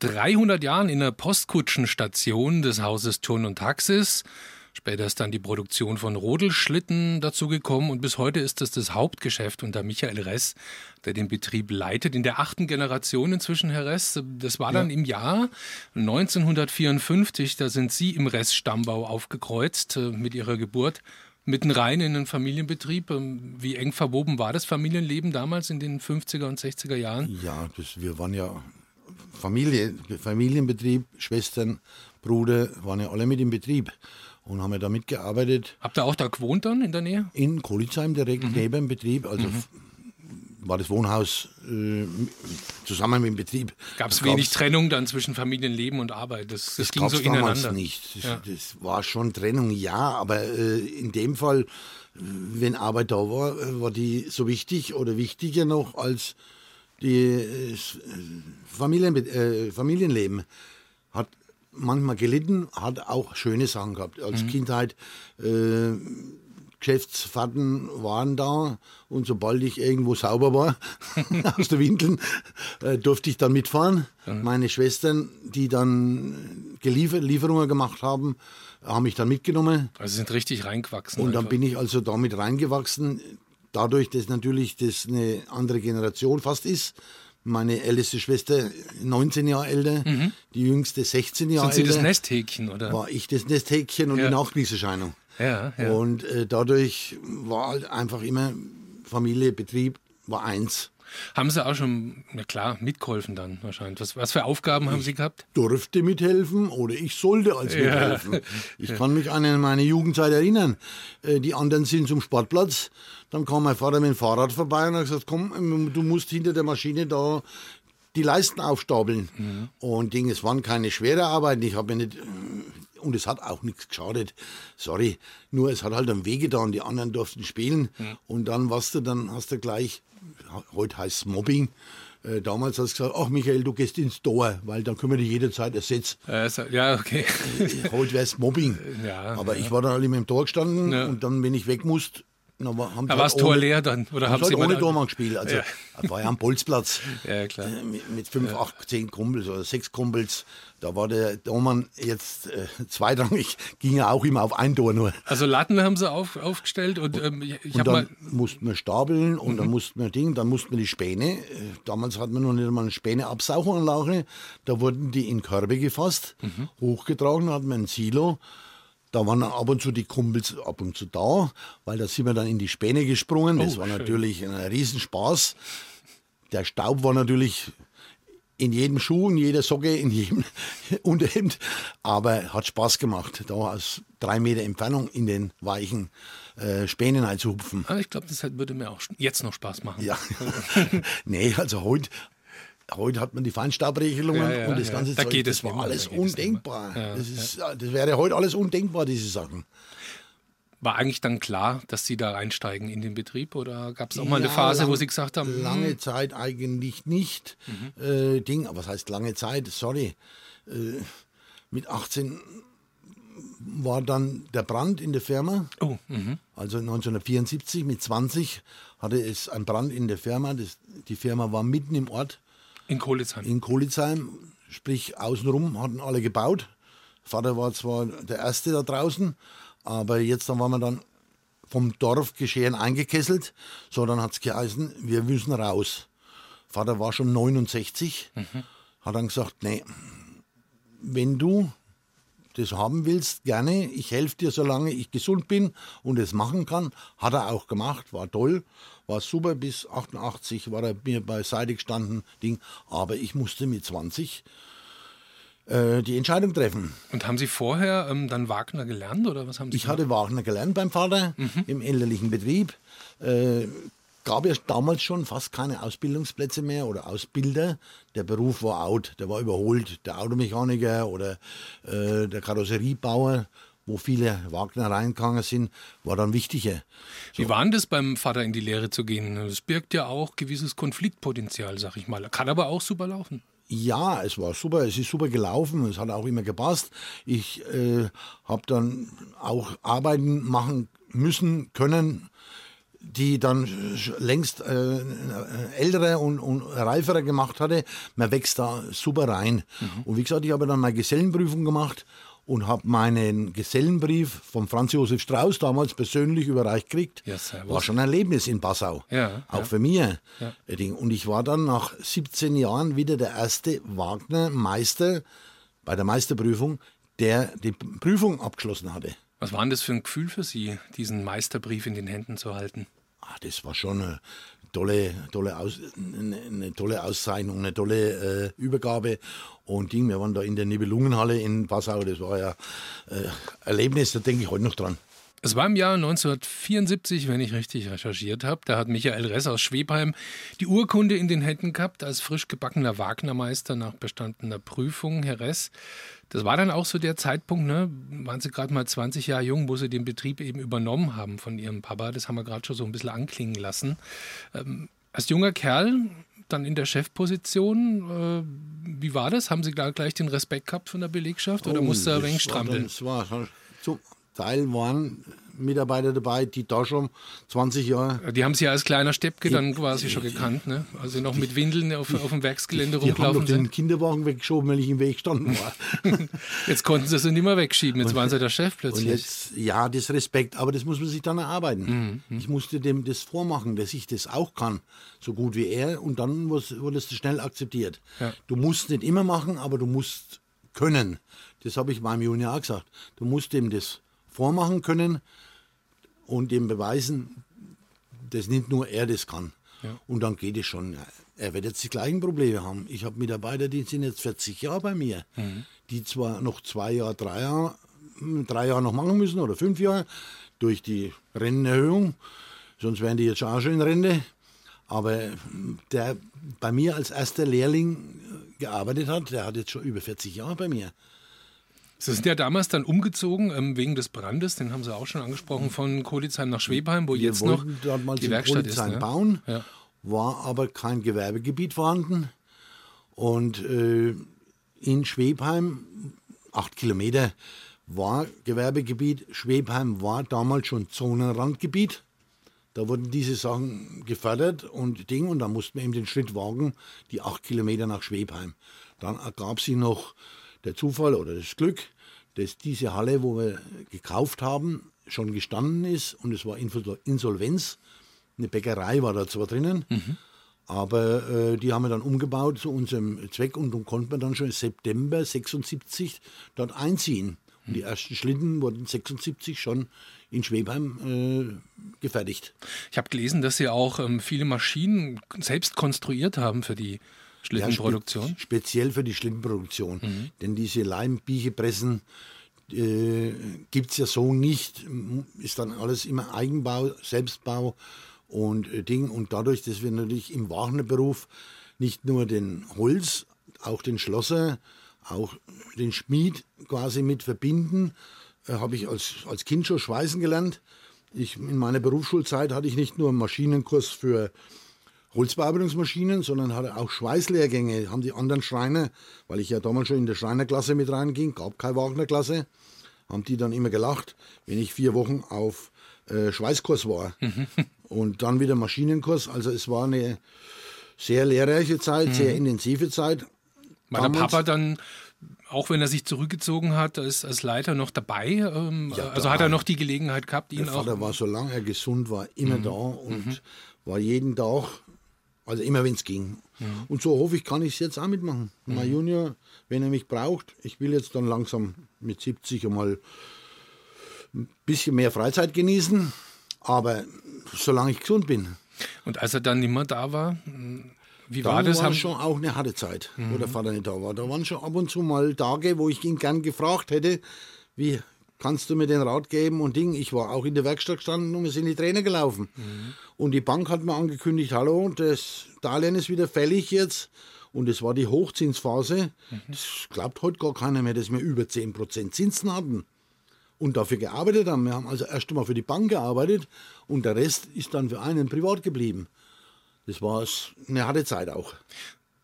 [SPEAKER 1] 300 Jahren in der Postkutschenstation des Hauses Turn und Taxis. Später ist dann die Produktion von Rodelschlitten dazugekommen und bis heute ist es das Hauptgeschäft unter Michael Ress, der den Betrieb leitet. In der achten Generation inzwischen, Herr Ress. Das war dann ja. im Jahr 1954. Da sind Sie im Ress-Stammbau aufgekreuzt äh, mit Ihrer Geburt mitten rein in einen Familienbetrieb. Ähm, wie eng verwoben war das Familienleben damals in den 50er und 60er Jahren?
[SPEAKER 2] Ja, das, wir waren ja Familie, Familienbetrieb, Schwestern, Bruder, waren ja alle mit im Betrieb und haben ja da mitgearbeitet.
[SPEAKER 1] Habt ihr auch da gewohnt dann in der Nähe?
[SPEAKER 2] In Kolitzheim direkt mhm. neben dem Betrieb. Also mhm war das Wohnhaus äh, zusammen mit dem Betrieb.
[SPEAKER 1] Gab es wenig Trennung dann zwischen Familienleben und Arbeit? Das, das, das ging so
[SPEAKER 2] ineinander. damals nicht. Das, ja. das, war schon Trennung, ja, aber äh, in dem Fall, wenn Arbeit da war, äh, war die so wichtig oder wichtiger noch als die äh, Familien, äh, Familienleben. Hat manchmal gelitten, hat auch schöne Sachen gehabt. Als mhm. Kindheit äh, Geschäftsfahrten waren da und sobald ich irgendwo sauber war aus der Winkeln, äh, durfte ich dann mitfahren. Mhm. Meine Schwestern, die dann geliefert, Lieferungen gemacht haben, haben mich dann mitgenommen.
[SPEAKER 1] Also sind richtig reingewachsen.
[SPEAKER 2] Und dann bin ich also damit reingewachsen. Dadurch, dass natürlich das eine andere Generation fast ist. Meine älteste Schwester 19 Jahre älter, mhm. die jüngste 16 Jahre älter.
[SPEAKER 1] Sind Sie das Nesthäkchen, oder?
[SPEAKER 2] War ich das Nesthäkchen und ja. die Nachkriegserscheinung.
[SPEAKER 1] Ja, ja.
[SPEAKER 2] Und äh, dadurch war halt einfach immer Familie, Betrieb war eins.
[SPEAKER 1] Haben Sie auch schon, na klar, mitgeholfen dann wahrscheinlich. Was, was für Aufgaben ich haben Sie gehabt?
[SPEAKER 2] Durfte mithelfen oder ich sollte als ja. mithelfen. Ich kann mich an meine Jugendzeit erinnern. Äh, die anderen sind zum Sportplatz. Dann kam mein Vater mit dem Fahrrad vorbei und hat gesagt, komm, du musst hinter der Maschine da die Leisten aufstapeln. Mhm. Und Ding, es waren keine schwere Arbeiten. Ich habe nicht und es hat auch nichts geschadet. Sorry, nur es hat halt am Wege getan. Die anderen durften spielen mhm. und dann warst du, dann hast du gleich, heute heißt es Mobbing. Äh, damals hast du gesagt, ach Michael, du gehst ins Tor, weil dann können wir dich jederzeit ersetzen.
[SPEAKER 1] Äh, ja, okay.
[SPEAKER 2] Äh, heute wäre es Mobbing. Ja, Aber ja. ich war dann halt immer im Tor gestanden ja. und dann, wenn ich weg musste,
[SPEAKER 1] da war das Tor leer dann? Oder haben
[SPEAKER 2] Sie halt ohne Tormann gespielt. Also, ja. war ja am Bolzplatz.
[SPEAKER 1] ja, klar.
[SPEAKER 2] Äh, mit, mit fünf, ja. acht, zehn Kumpels oder sechs Kumpels. Da war der Tormann jetzt äh, zweitrangig, ging ja auch immer auf ein Tor nur.
[SPEAKER 1] Also Latten haben sie auf, aufgestellt und ähm, ich
[SPEAKER 2] und dann mal mussten wir stapeln und mhm. dann mussten wir Ding, dann mussten wir die Späne, äh, damals hatten wir noch nicht mal eine Späne-Absauchanlage, da wurden die in Körbe gefasst, mhm. hochgetragen, hatten wir ein Silo da waren ab und zu die Kumpels ab und zu da, weil da sind wir dann in die Späne gesprungen. Das oh, war schön. natürlich ein Riesenspaß. Der Staub war natürlich in jedem Schuh, in jeder Socke, in jedem Unterhemd. Aber hat Spaß gemacht, da aus drei Meter Entfernung in den weichen äh, Spänen einzuhupfen.
[SPEAKER 1] Ah, ich glaube, das würde mir auch jetzt noch Spaß machen.
[SPEAKER 2] Ja. nee, also heute Heute hat man die Feinstaubregelungen ja, ja, und das ganze
[SPEAKER 1] da
[SPEAKER 2] Zeug.
[SPEAKER 1] Geht
[SPEAKER 2] das
[SPEAKER 1] war
[SPEAKER 2] alles undenkbar. das, ist, das wäre heute alles undenkbar, diese Sachen.
[SPEAKER 1] War eigentlich dann klar, dass Sie da reinsteigen in den Betrieb oder gab es auch mal eine Phase, lang, wo Sie gesagt haben?
[SPEAKER 2] Hm? Lange Zeit eigentlich nicht. Mhm. Äh, Ding, aber was heißt lange Zeit? Sorry. Äh, mit 18 war dann der Brand in der Firma.
[SPEAKER 1] Oh, mh.
[SPEAKER 2] Also 1974 mit 20 hatte es einen Brand in der Firma. Das, die Firma war mitten im Ort
[SPEAKER 1] in Kolitzheim.
[SPEAKER 2] In Kolitzheim, sprich außenrum hatten alle gebaut. Vater war zwar der Erste da draußen, aber jetzt dann waren wir dann vom Dorf geschehen eingekesselt. So, dann hat es geheißen, wir müssen raus. Vater war schon 69, mhm. hat dann gesagt, nee, wenn du das haben willst, gerne, ich helfe dir, solange ich gesund bin und es machen kann. Hat er auch gemacht, war toll war super, bis 88 war er mir beiseite gestanden, Ding. Aber ich musste mit 20 äh, die Entscheidung treffen.
[SPEAKER 1] Und haben Sie vorher ähm, dann Wagner gelernt oder was haben Sie?
[SPEAKER 2] Ich gemacht? hatte Wagner gelernt beim Vater mhm. im elterlichen Betrieb. Äh, gab ja damals schon fast keine Ausbildungsplätze mehr oder Ausbilder. Der Beruf war out, der war überholt. Der Automechaniker oder äh, der Karosseriebauer wo viele Wagner reingegangen sind, war dann wichtiger.
[SPEAKER 1] So. Wie war denn das beim Vater in die Lehre zu gehen? Das birgt ja auch gewisses Konfliktpotenzial, sag ich mal. Kann aber auch super laufen.
[SPEAKER 2] Ja, es war super, es ist super gelaufen, es hat auch immer gepasst. Ich äh, habe dann auch Arbeiten machen müssen, können, die dann längst äh, ältere und, und reifere gemacht hatte. Man wächst da super rein. Mhm. Und wie gesagt, ich habe dann meine Gesellenprüfung gemacht und habe meinen Gesellenbrief von Franz Josef Strauß damals persönlich überreicht gekriegt. Ja, war schon ein Erlebnis in Passau. Ja, auch ja. für mich. Und ich war dann nach 17 Jahren wieder der erste Wagner-Meister bei der Meisterprüfung, der die Prüfung abgeschlossen hatte.
[SPEAKER 1] Was war denn das für ein Gefühl für Sie, diesen Meisterbrief in den Händen zu halten?
[SPEAKER 2] Ah, das war schon eine tolle, tolle, Aus, eine tolle Auszeichnung, eine tolle äh, Übergabe. Und Ding, wir waren da in der Nibelungenhalle in Passau, das war ja äh, Erlebnis, da denke ich heute noch dran.
[SPEAKER 1] Es war im Jahr 1974, wenn ich richtig recherchiert habe. Da hat Michael Ress aus Schwebheim die Urkunde in den Händen gehabt als frisch gebackener Wagnermeister nach bestandener Prüfung. Herr Ress, das war dann auch so der Zeitpunkt, ne? Waren Sie gerade mal 20 Jahre jung, wo Sie den Betrieb eben übernommen haben von Ihrem Papa. Das haben wir gerade schon so ein bisschen anklingen lassen. Ähm, als junger Kerl, dann in der Chefposition, äh, wie war das? Haben Sie da gleich den Respekt gehabt von der Belegschaft oder oh, musste er ein wenig strampeln?
[SPEAKER 2] Das war so Teil waren Mitarbeiter dabei, die da schon 20 Jahre.
[SPEAKER 1] Die haben Sie ja als kleiner Steppke dann quasi schon gekannt, ne? Also noch mit Windeln auf, auf dem Werksgelände die, die rumgelaufen
[SPEAKER 2] sind. Die haben den Kinderwagen weggeschoben, weil ich im Weg standen war.
[SPEAKER 1] jetzt konnten Sie sie nicht mehr wegschieben, jetzt waren Sie der Chef plötzlich. Und
[SPEAKER 2] jetzt, ja, das Respekt, aber das muss man sich dann erarbeiten. Mhm, mhm. Ich musste dem das vormachen, dass ich das auch kann, so gut wie er, und dann wurde es schnell akzeptiert. Ja. Du musst nicht immer machen, aber du musst können. Das habe ich meinem Junior auch gesagt. Du musst dem das vormachen können und ihm beweisen, dass nicht nur er das kann. Ja. Und dann geht es schon. Er wird jetzt die gleichen Probleme haben. Ich habe Mitarbeiter, die sind jetzt 40 Jahre bei mir, mhm. die zwar noch zwei Jahre, drei Jahre, drei Jahre noch machen müssen oder fünf Jahre durch die Rentenerhöhung, sonst wären die jetzt auch schon in Rente. Aber der bei mir als erster Lehrling gearbeitet hat, der hat jetzt schon über 40 Jahre bei mir.
[SPEAKER 1] Sie sind ja damals dann umgezogen ähm, wegen des Brandes, den haben Sie auch schon angesprochen, von Kolitzheim nach Schwebheim, wo Wir jetzt noch die Werkstatt ist. Ne?
[SPEAKER 2] bauen, ja. war aber kein Gewerbegebiet vorhanden. Und äh, in Schwebheim, acht Kilometer, war Gewerbegebiet. Schwebheim war damals schon Zonenrandgebiet. Da wurden diese Sachen gefördert und Ding, und da mussten wir eben den Schritt wagen, die acht Kilometer nach Schwebheim. Dann ergab sich noch der Zufall oder das Glück, dass diese Halle, wo wir gekauft haben, schon gestanden ist und es war Insolvenz. Eine Bäckerei war da zwar drinnen, mhm. aber äh, die haben wir dann umgebaut zu unserem Zweck und dann konnten wir dann schon im September 76 dort einziehen. Und die ersten Schlitten wurden 76 schon in Schwebheim äh, gefertigt.
[SPEAKER 1] Ich habe gelesen, dass Sie auch ähm, viele Maschinen selbst konstruiert haben für die Schlittenproduktion? Ja,
[SPEAKER 2] spe speziell für die Schlittenproduktion. Mhm. Denn diese Leimbiechepressen äh, gibt es ja so nicht. Ist dann alles immer Eigenbau, Selbstbau und äh, Ding. Und dadurch, dass wir natürlich im Wagnerberuf nicht nur den Holz, auch den Schlosser, auch den Schmied quasi mit verbinden, äh, habe ich als, als Kind schon schweißen gelernt. Ich, in meiner Berufsschulzeit hatte ich nicht nur einen Maschinenkurs für Holzbearbeitungsmaschinen, sondern hatte auch Schweißlehrgänge. Haben die anderen Schreiner, weil ich ja damals schon in der Schreinerklasse mit reinging, gab keine Wagnerklasse, haben die dann immer gelacht, wenn ich vier Wochen auf äh, Schweißkurs war. Und dann wieder Maschinenkurs. Also es war eine sehr lehrreiche Zeit, mhm. sehr intensive Zeit.
[SPEAKER 1] War der Papa dann auch wenn er sich zurückgezogen hat, als, als Leiter noch dabei? Ähm, ja, also hat er noch die Gelegenheit gehabt, ihn
[SPEAKER 2] der
[SPEAKER 1] auch.
[SPEAKER 2] Vater war, solange er gesund war, immer mhm. da und mhm. war jeden Tag also immer, wenn es ging. Ja. Und so hoffe ich, kann ich es jetzt auch mitmachen. Mhm. Mein Junior, wenn er mich braucht, ich will jetzt dann langsam mit 70 einmal ein bisschen mehr Freizeit genießen, aber solange ich gesund bin.
[SPEAKER 1] Und als er dann nicht mehr da war, wie
[SPEAKER 2] war
[SPEAKER 1] dann
[SPEAKER 2] das? War schon auch eine harte Zeit, mhm. wo der Vater nicht da war. Da waren schon ab und zu mal Tage, wo ich ihn gern gefragt hätte, wie kannst du mir den Rat geben und Ding. Ich war auch in der Werkstatt gestanden und wir sind die Trainer gelaufen. Mhm. Und die Bank hat mir angekündigt, hallo, das Darlehen ist wieder fällig jetzt. Und es war die Hochzinsphase. Mhm. Das glaubt heute gar keiner mehr, dass wir über 10% Zinsen hatten. Und dafür gearbeitet haben. Wir haben also erst einmal für die Bank gearbeitet und der Rest ist dann für einen privat geblieben. Das war eine harte Zeit auch.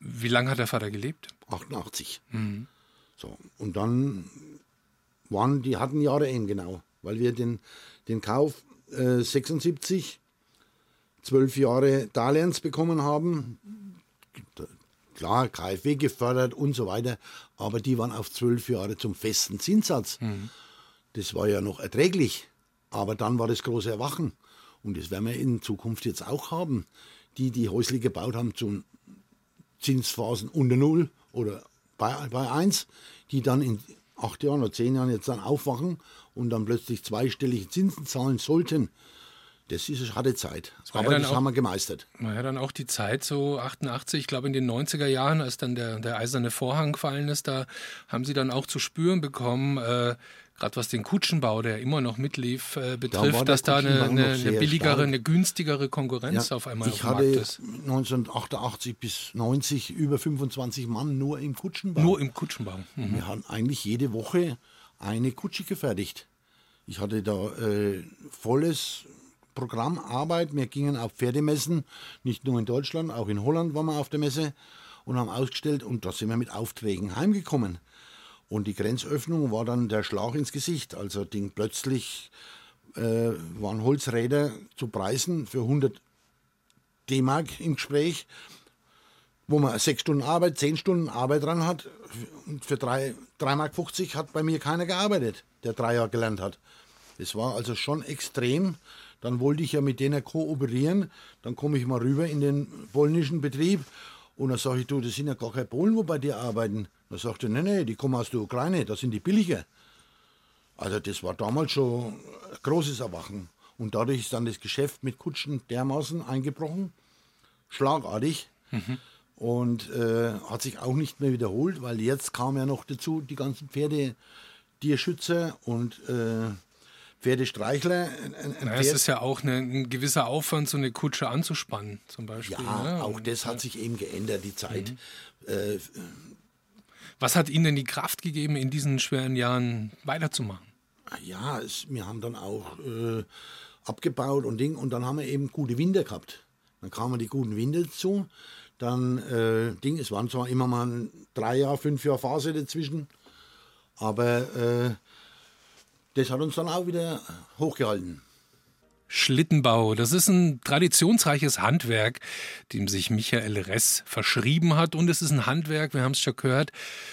[SPEAKER 1] Wie lange hat der Vater gelebt?
[SPEAKER 2] 88. Mhm. So, und dann waren die hatten Jahre eben genau, weil wir den, den Kauf äh, 76 zwölf Jahre Darlehens bekommen haben. Klar, KfW gefördert und so weiter, aber die waren auf zwölf Jahre zum festen Zinssatz. Mhm. Das war ja noch erträglich, aber dann war das große Erwachen. Und das werden wir in Zukunft jetzt auch haben. Die, die häuslich gebaut haben zu Zinsphasen unter Null oder bei, bei 1, die dann in acht Jahren oder zehn Jahren jetzt dann aufwachen und dann plötzlich zweistellige Zinsen zahlen sollten. Das ist eine harte Zeit. Das Aber das auch, haben wir gemeistert.
[SPEAKER 1] War ja dann auch die Zeit, so 88, ich glaube in den 90er Jahren, als dann der, der eiserne Vorhang gefallen ist, da haben Sie dann auch zu spüren bekommen, äh, gerade was den Kutschenbau, der immer noch mitlief, äh, betrifft, da dass da eine, eine, eine billigere, stark. eine günstigere Konkurrenz ja, auf einmal
[SPEAKER 2] ich auf Markt ist. 1988 bis 90 über 25 Mann nur im Kutschenbau.
[SPEAKER 1] Nur im Kutschenbau.
[SPEAKER 2] Mhm. Wir haben eigentlich jede Woche eine Kutsche gefertigt. Ich hatte da äh, volles Programm Arbeit. Wir gingen auf Pferdemessen, nicht nur in Deutschland, auch in Holland waren wir auf der Messe und haben ausgestellt und da sind wir mit Aufträgen heimgekommen. Und die Grenzöffnung war dann der Schlag ins Gesicht. Also Ding plötzlich äh, waren Holzräder zu Preisen für 100 D-Mark im Gespräch, wo man sechs Stunden Arbeit, zehn Stunden Arbeit dran hat. Und für 3,50 Mark 50 hat bei mir keiner gearbeitet, der drei Jahre gelernt hat. Das war also schon extrem. Dann wollte ich ja mit denen kooperieren. Dann komme ich mal rüber in den polnischen Betrieb und dann sage ich, du, das sind ja gar keine Polen, wo bei dir arbeiten. Dann sagt er, nee, nee, die kommen aus der Ukraine, das sind die billiger. Also das war damals schon ein großes Erwachen. Und dadurch ist dann das Geschäft mit Kutschen dermaßen eingebrochen, schlagartig. Mhm. Und äh, hat sich auch nicht mehr wiederholt, weil jetzt kam ja noch dazu die ganzen Pferde, Tierschützer und äh, Pferdestreichler.
[SPEAKER 1] Ein, ein naja, Pferd. Es ist ja auch eine, ein gewisser Aufwand, so eine Kutsche anzuspannen, zum Beispiel.
[SPEAKER 2] Ja, ne? auch das hat sich eben geändert, die Zeit. Mhm. Äh,
[SPEAKER 1] was hat Ihnen denn die Kraft gegeben, in diesen schweren Jahren weiterzumachen?
[SPEAKER 2] Ja, es, wir haben dann auch äh, abgebaut und Ding und dann haben wir eben gute Winter gehabt. Dann kamen die guten Winter dazu. Dann äh, Ding, es waren zwar immer mal drei Jahr, fünf Jahr Phase dazwischen, aber äh, das hat uns dann auch wieder hochgehalten.
[SPEAKER 1] Schlittenbau. Das ist ein traditionsreiches Handwerk, dem sich Michael Ress verschrieben hat. Und es ist ein Handwerk, wir haben es schon gehört,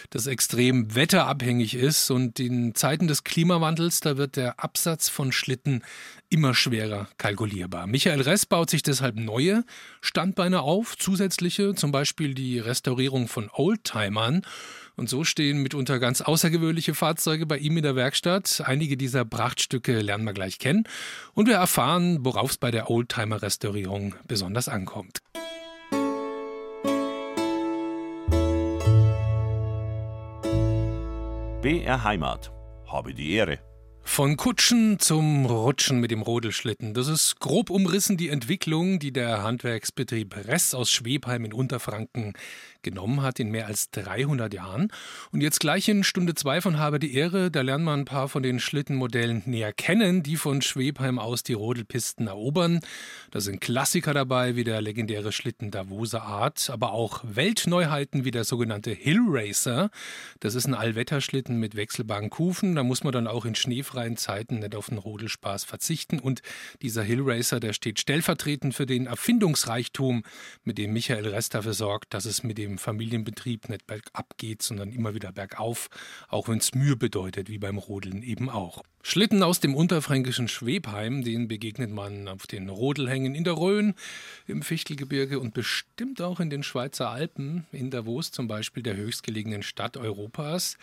[SPEAKER 1] das extrem wetterabhängig ist. Und in Zeiten des Klimawandels, da wird der Absatz von Schlitten immer schwerer kalkulierbar. Michael Ress baut sich deshalb neue Standbeine auf, zusätzliche, zum Beispiel die Restaurierung von Oldtimern. Und so stehen mitunter ganz außergewöhnliche Fahrzeuge bei ihm in der Werkstatt. Einige dieser Prachtstücke lernen wir gleich kennen. Und wir erfahren, worauf es bei der Oldtimer-Restaurierung besonders ankommt.
[SPEAKER 3] BR Heimat. Habe die Ehre.
[SPEAKER 1] Von Kutschen zum Rutschen mit dem Rodelschlitten. Das ist grob umrissen die Entwicklung, die der Handwerksbetrieb Ress aus Schwebheim in Unterfranken genommen hat in mehr als 300 Jahren. Und jetzt gleich in Stunde 2 von Habe die Ehre, da lernen wir ein paar von den Schlittenmodellen näher kennen, die von Schwebheim aus die Rodelpisten erobern. Da sind Klassiker dabei, wie der legendäre Schlitten Davoser Art, aber auch Weltneuheiten wie der sogenannte Hill Racer. Das ist ein Allwetterschlitten mit wechselbaren Kufen. Da muss man dann auch in schneefreien Zeiten nicht auf den Rodelspaß verzichten. Und dieser Hill Racer, der steht stellvertretend für den Erfindungsreichtum, mit dem Michael Rest dafür sorgt, dass es mit dem Familienbetrieb nicht bergab geht, sondern immer wieder bergauf, auch wenn es Mühe bedeutet, wie beim Rodeln eben auch. Schlitten aus dem unterfränkischen Schwebheim, den begegnet man auf den Rodelhängen in der Rhön, im Fichtelgebirge und bestimmt auch in den Schweizer Alpen, in Davos zum Beispiel, der höchstgelegenen Stadt Europas.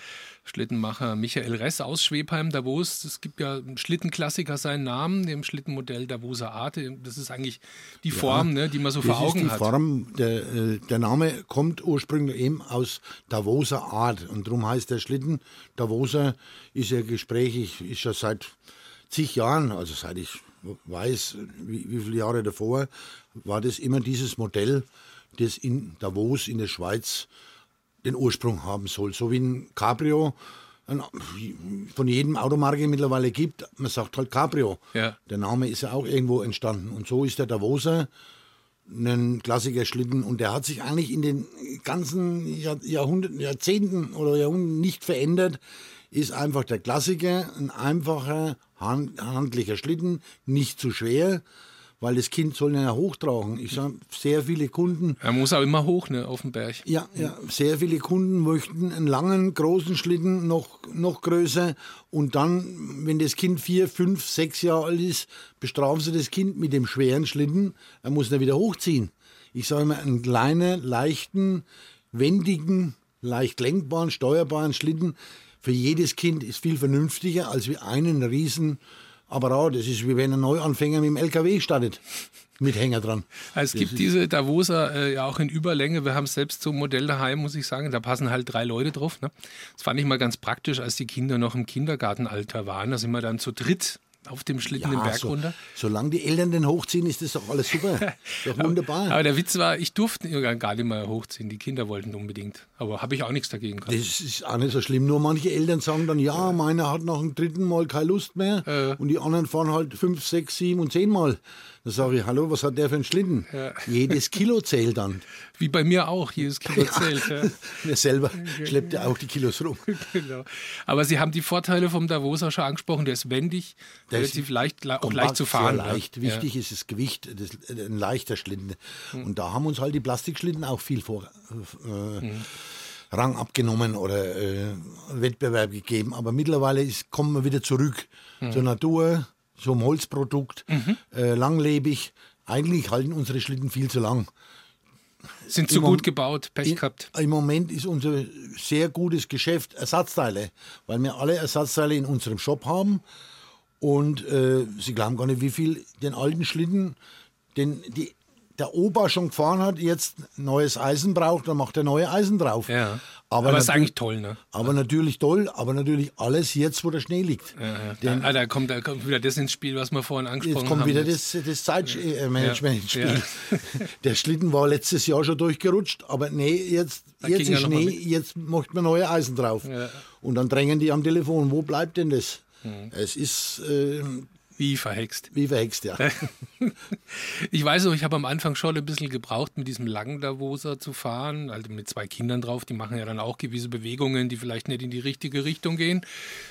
[SPEAKER 1] Schlittenmacher Michael Ress aus Schwebheim, Davos, es gibt ja Schlittenklassiker seinen Namen, dem Schlittenmodell Davoser Arte. Das ist eigentlich die Form, ja, ne, die man so vor Augen
[SPEAKER 2] hat. Die Form, der, äh, der Name kommt ursprünglich eben aus Davoser Art und darum heißt der Schlitten Davoser, ist ja gesprächig, ist ja schon seit zig Jahren, also seit ich weiß, wie, wie viele Jahre davor, war das immer dieses Modell, das in Davos in der Schweiz den Ursprung haben soll. So wie ein Cabrio von jedem Automarke mittlerweile gibt. Man sagt halt Cabrio. Ja. Der Name ist ja auch irgendwo entstanden. Und so ist der Davoser ein Klassiker Schlitten und der hat sich eigentlich in den ganzen Jahrhunderten, Jahrzehnten oder Jahrhunderten nicht verändert ist einfach der Klassiker, ein einfacher, handlicher Schlitten, nicht zu schwer, weil das Kind soll ja hochtragen. Ich sage, sehr viele Kunden.
[SPEAKER 1] Er muss auch immer hoch, ne, auf den Berg.
[SPEAKER 2] Ja, ja, sehr viele Kunden möchten einen langen, großen Schlitten noch, noch größer. Und dann, wenn das Kind vier, fünf, sechs Jahre alt ist, bestrafen sie das Kind mit dem schweren Schlitten. Er muss ihn wieder hochziehen. Ich sage immer, einen kleinen, leichten, wendigen, leicht lenkbaren, steuerbaren Schlitten für jedes Kind ist viel vernünftiger als wie einen riesen Apparat. Das ist wie wenn ein Neuanfänger mit dem LKW startet. Mit Hänger dran.
[SPEAKER 1] Es gibt diese Davoser äh, ja auch in Überlänge. Wir haben selbst so ein Modell daheim, muss ich sagen. Da passen halt drei Leute drauf. Ne? Das fand ich mal ganz praktisch, als die Kinder noch im Kindergartenalter waren. Da sind wir dann zu dritt auf dem Schlitten den Berg
[SPEAKER 2] so,
[SPEAKER 1] runter.
[SPEAKER 2] Solange die Eltern den hochziehen, ist das doch alles super. doch wunderbar.
[SPEAKER 1] Aber, der Witz war, ich durfte gar nicht mehr hochziehen. Die Kinder wollten unbedingt. Aber habe ich auch nichts dagegen gehabt.
[SPEAKER 2] Das ist auch nicht so schlimm. Nur manche Eltern sagen dann, ja, meiner hat nach dem dritten Mal keine Lust mehr.
[SPEAKER 1] Äh.
[SPEAKER 2] Und die anderen fahren halt fünf, sechs, sieben und zehn Mal. Da sage ich, hallo, was hat der für einen Schlitten?
[SPEAKER 1] Ja.
[SPEAKER 2] Jedes Kilo zählt dann.
[SPEAKER 1] Wie bei mir auch, jedes Kilo zählt. Ja.
[SPEAKER 2] Mir selber schleppt ja auch die Kilos rum.
[SPEAKER 1] genau. Aber Sie haben die Vorteile vom Davoser schon angesprochen. Der ist wendig,
[SPEAKER 2] Der
[SPEAKER 1] relativ
[SPEAKER 2] ist
[SPEAKER 1] leicht, auch leicht zu fahren.
[SPEAKER 2] Leicht.
[SPEAKER 1] Ja.
[SPEAKER 2] Wichtig ist das Gewicht, das, ein leichter Schlitten. Und da haben uns halt die Plastikschlitten auch viel vor, äh, Rang abgenommen oder äh, Wettbewerb gegeben. Aber mittlerweile ist, kommen wir wieder zurück zur Natur, zum Holzprodukt, äh, langlebig. Eigentlich halten unsere Schlitten viel zu lang.
[SPEAKER 1] Sind zu
[SPEAKER 2] Im
[SPEAKER 1] gut gebaut, Pech gehabt.
[SPEAKER 2] Im Moment ist unser sehr gutes Geschäft Ersatzteile, weil wir alle Ersatzteile in unserem Shop haben. Und äh, Sie glauben gar nicht, wie viel den alten Schlitten, den die, der Opa schon gefahren hat, jetzt neues Eisen braucht, dann macht er neue Eisen drauf.
[SPEAKER 1] Ja.
[SPEAKER 2] Aber,
[SPEAKER 1] Aber, ist
[SPEAKER 2] natür-
[SPEAKER 1] eigentlich toll, ne?
[SPEAKER 2] aber natürlich toll, aber natürlich alles jetzt, wo der Schnee liegt.
[SPEAKER 1] Ja,
[SPEAKER 2] Denn
[SPEAKER 1] da, ah, da, kommt, da kommt wieder das ins Spiel, was wir vorhin angesprochen
[SPEAKER 2] Jetzt kommt
[SPEAKER 1] haben.
[SPEAKER 2] wieder das, das Zeitmanagement ins
[SPEAKER 1] Ja.
[SPEAKER 2] Spiel. Der Schlitten war letztes Jahr schon durchgerutscht, aber nee, jetzt,
[SPEAKER 1] Da
[SPEAKER 2] jetzt ist Schnee, jetzt macht man neue Eisen drauf.
[SPEAKER 1] Ja.
[SPEAKER 2] Und dann drängen die am Telefon, wo bleibt denn das?
[SPEAKER 1] Mhm.
[SPEAKER 2] Es ist äh,
[SPEAKER 1] Wie verhext.
[SPEAKER 2] wie verhext, ja.
[SPEAKER 1] Ich weiß auch, ich habe am Anfang schon ein bisschen gebraucht, mit diesem langen Davoser zu fahren, also mit zwei Kindern drauf, die machen ja dann auch gewisse Bewegungen, die vielleicht nicht in die richtige Richtung gehen.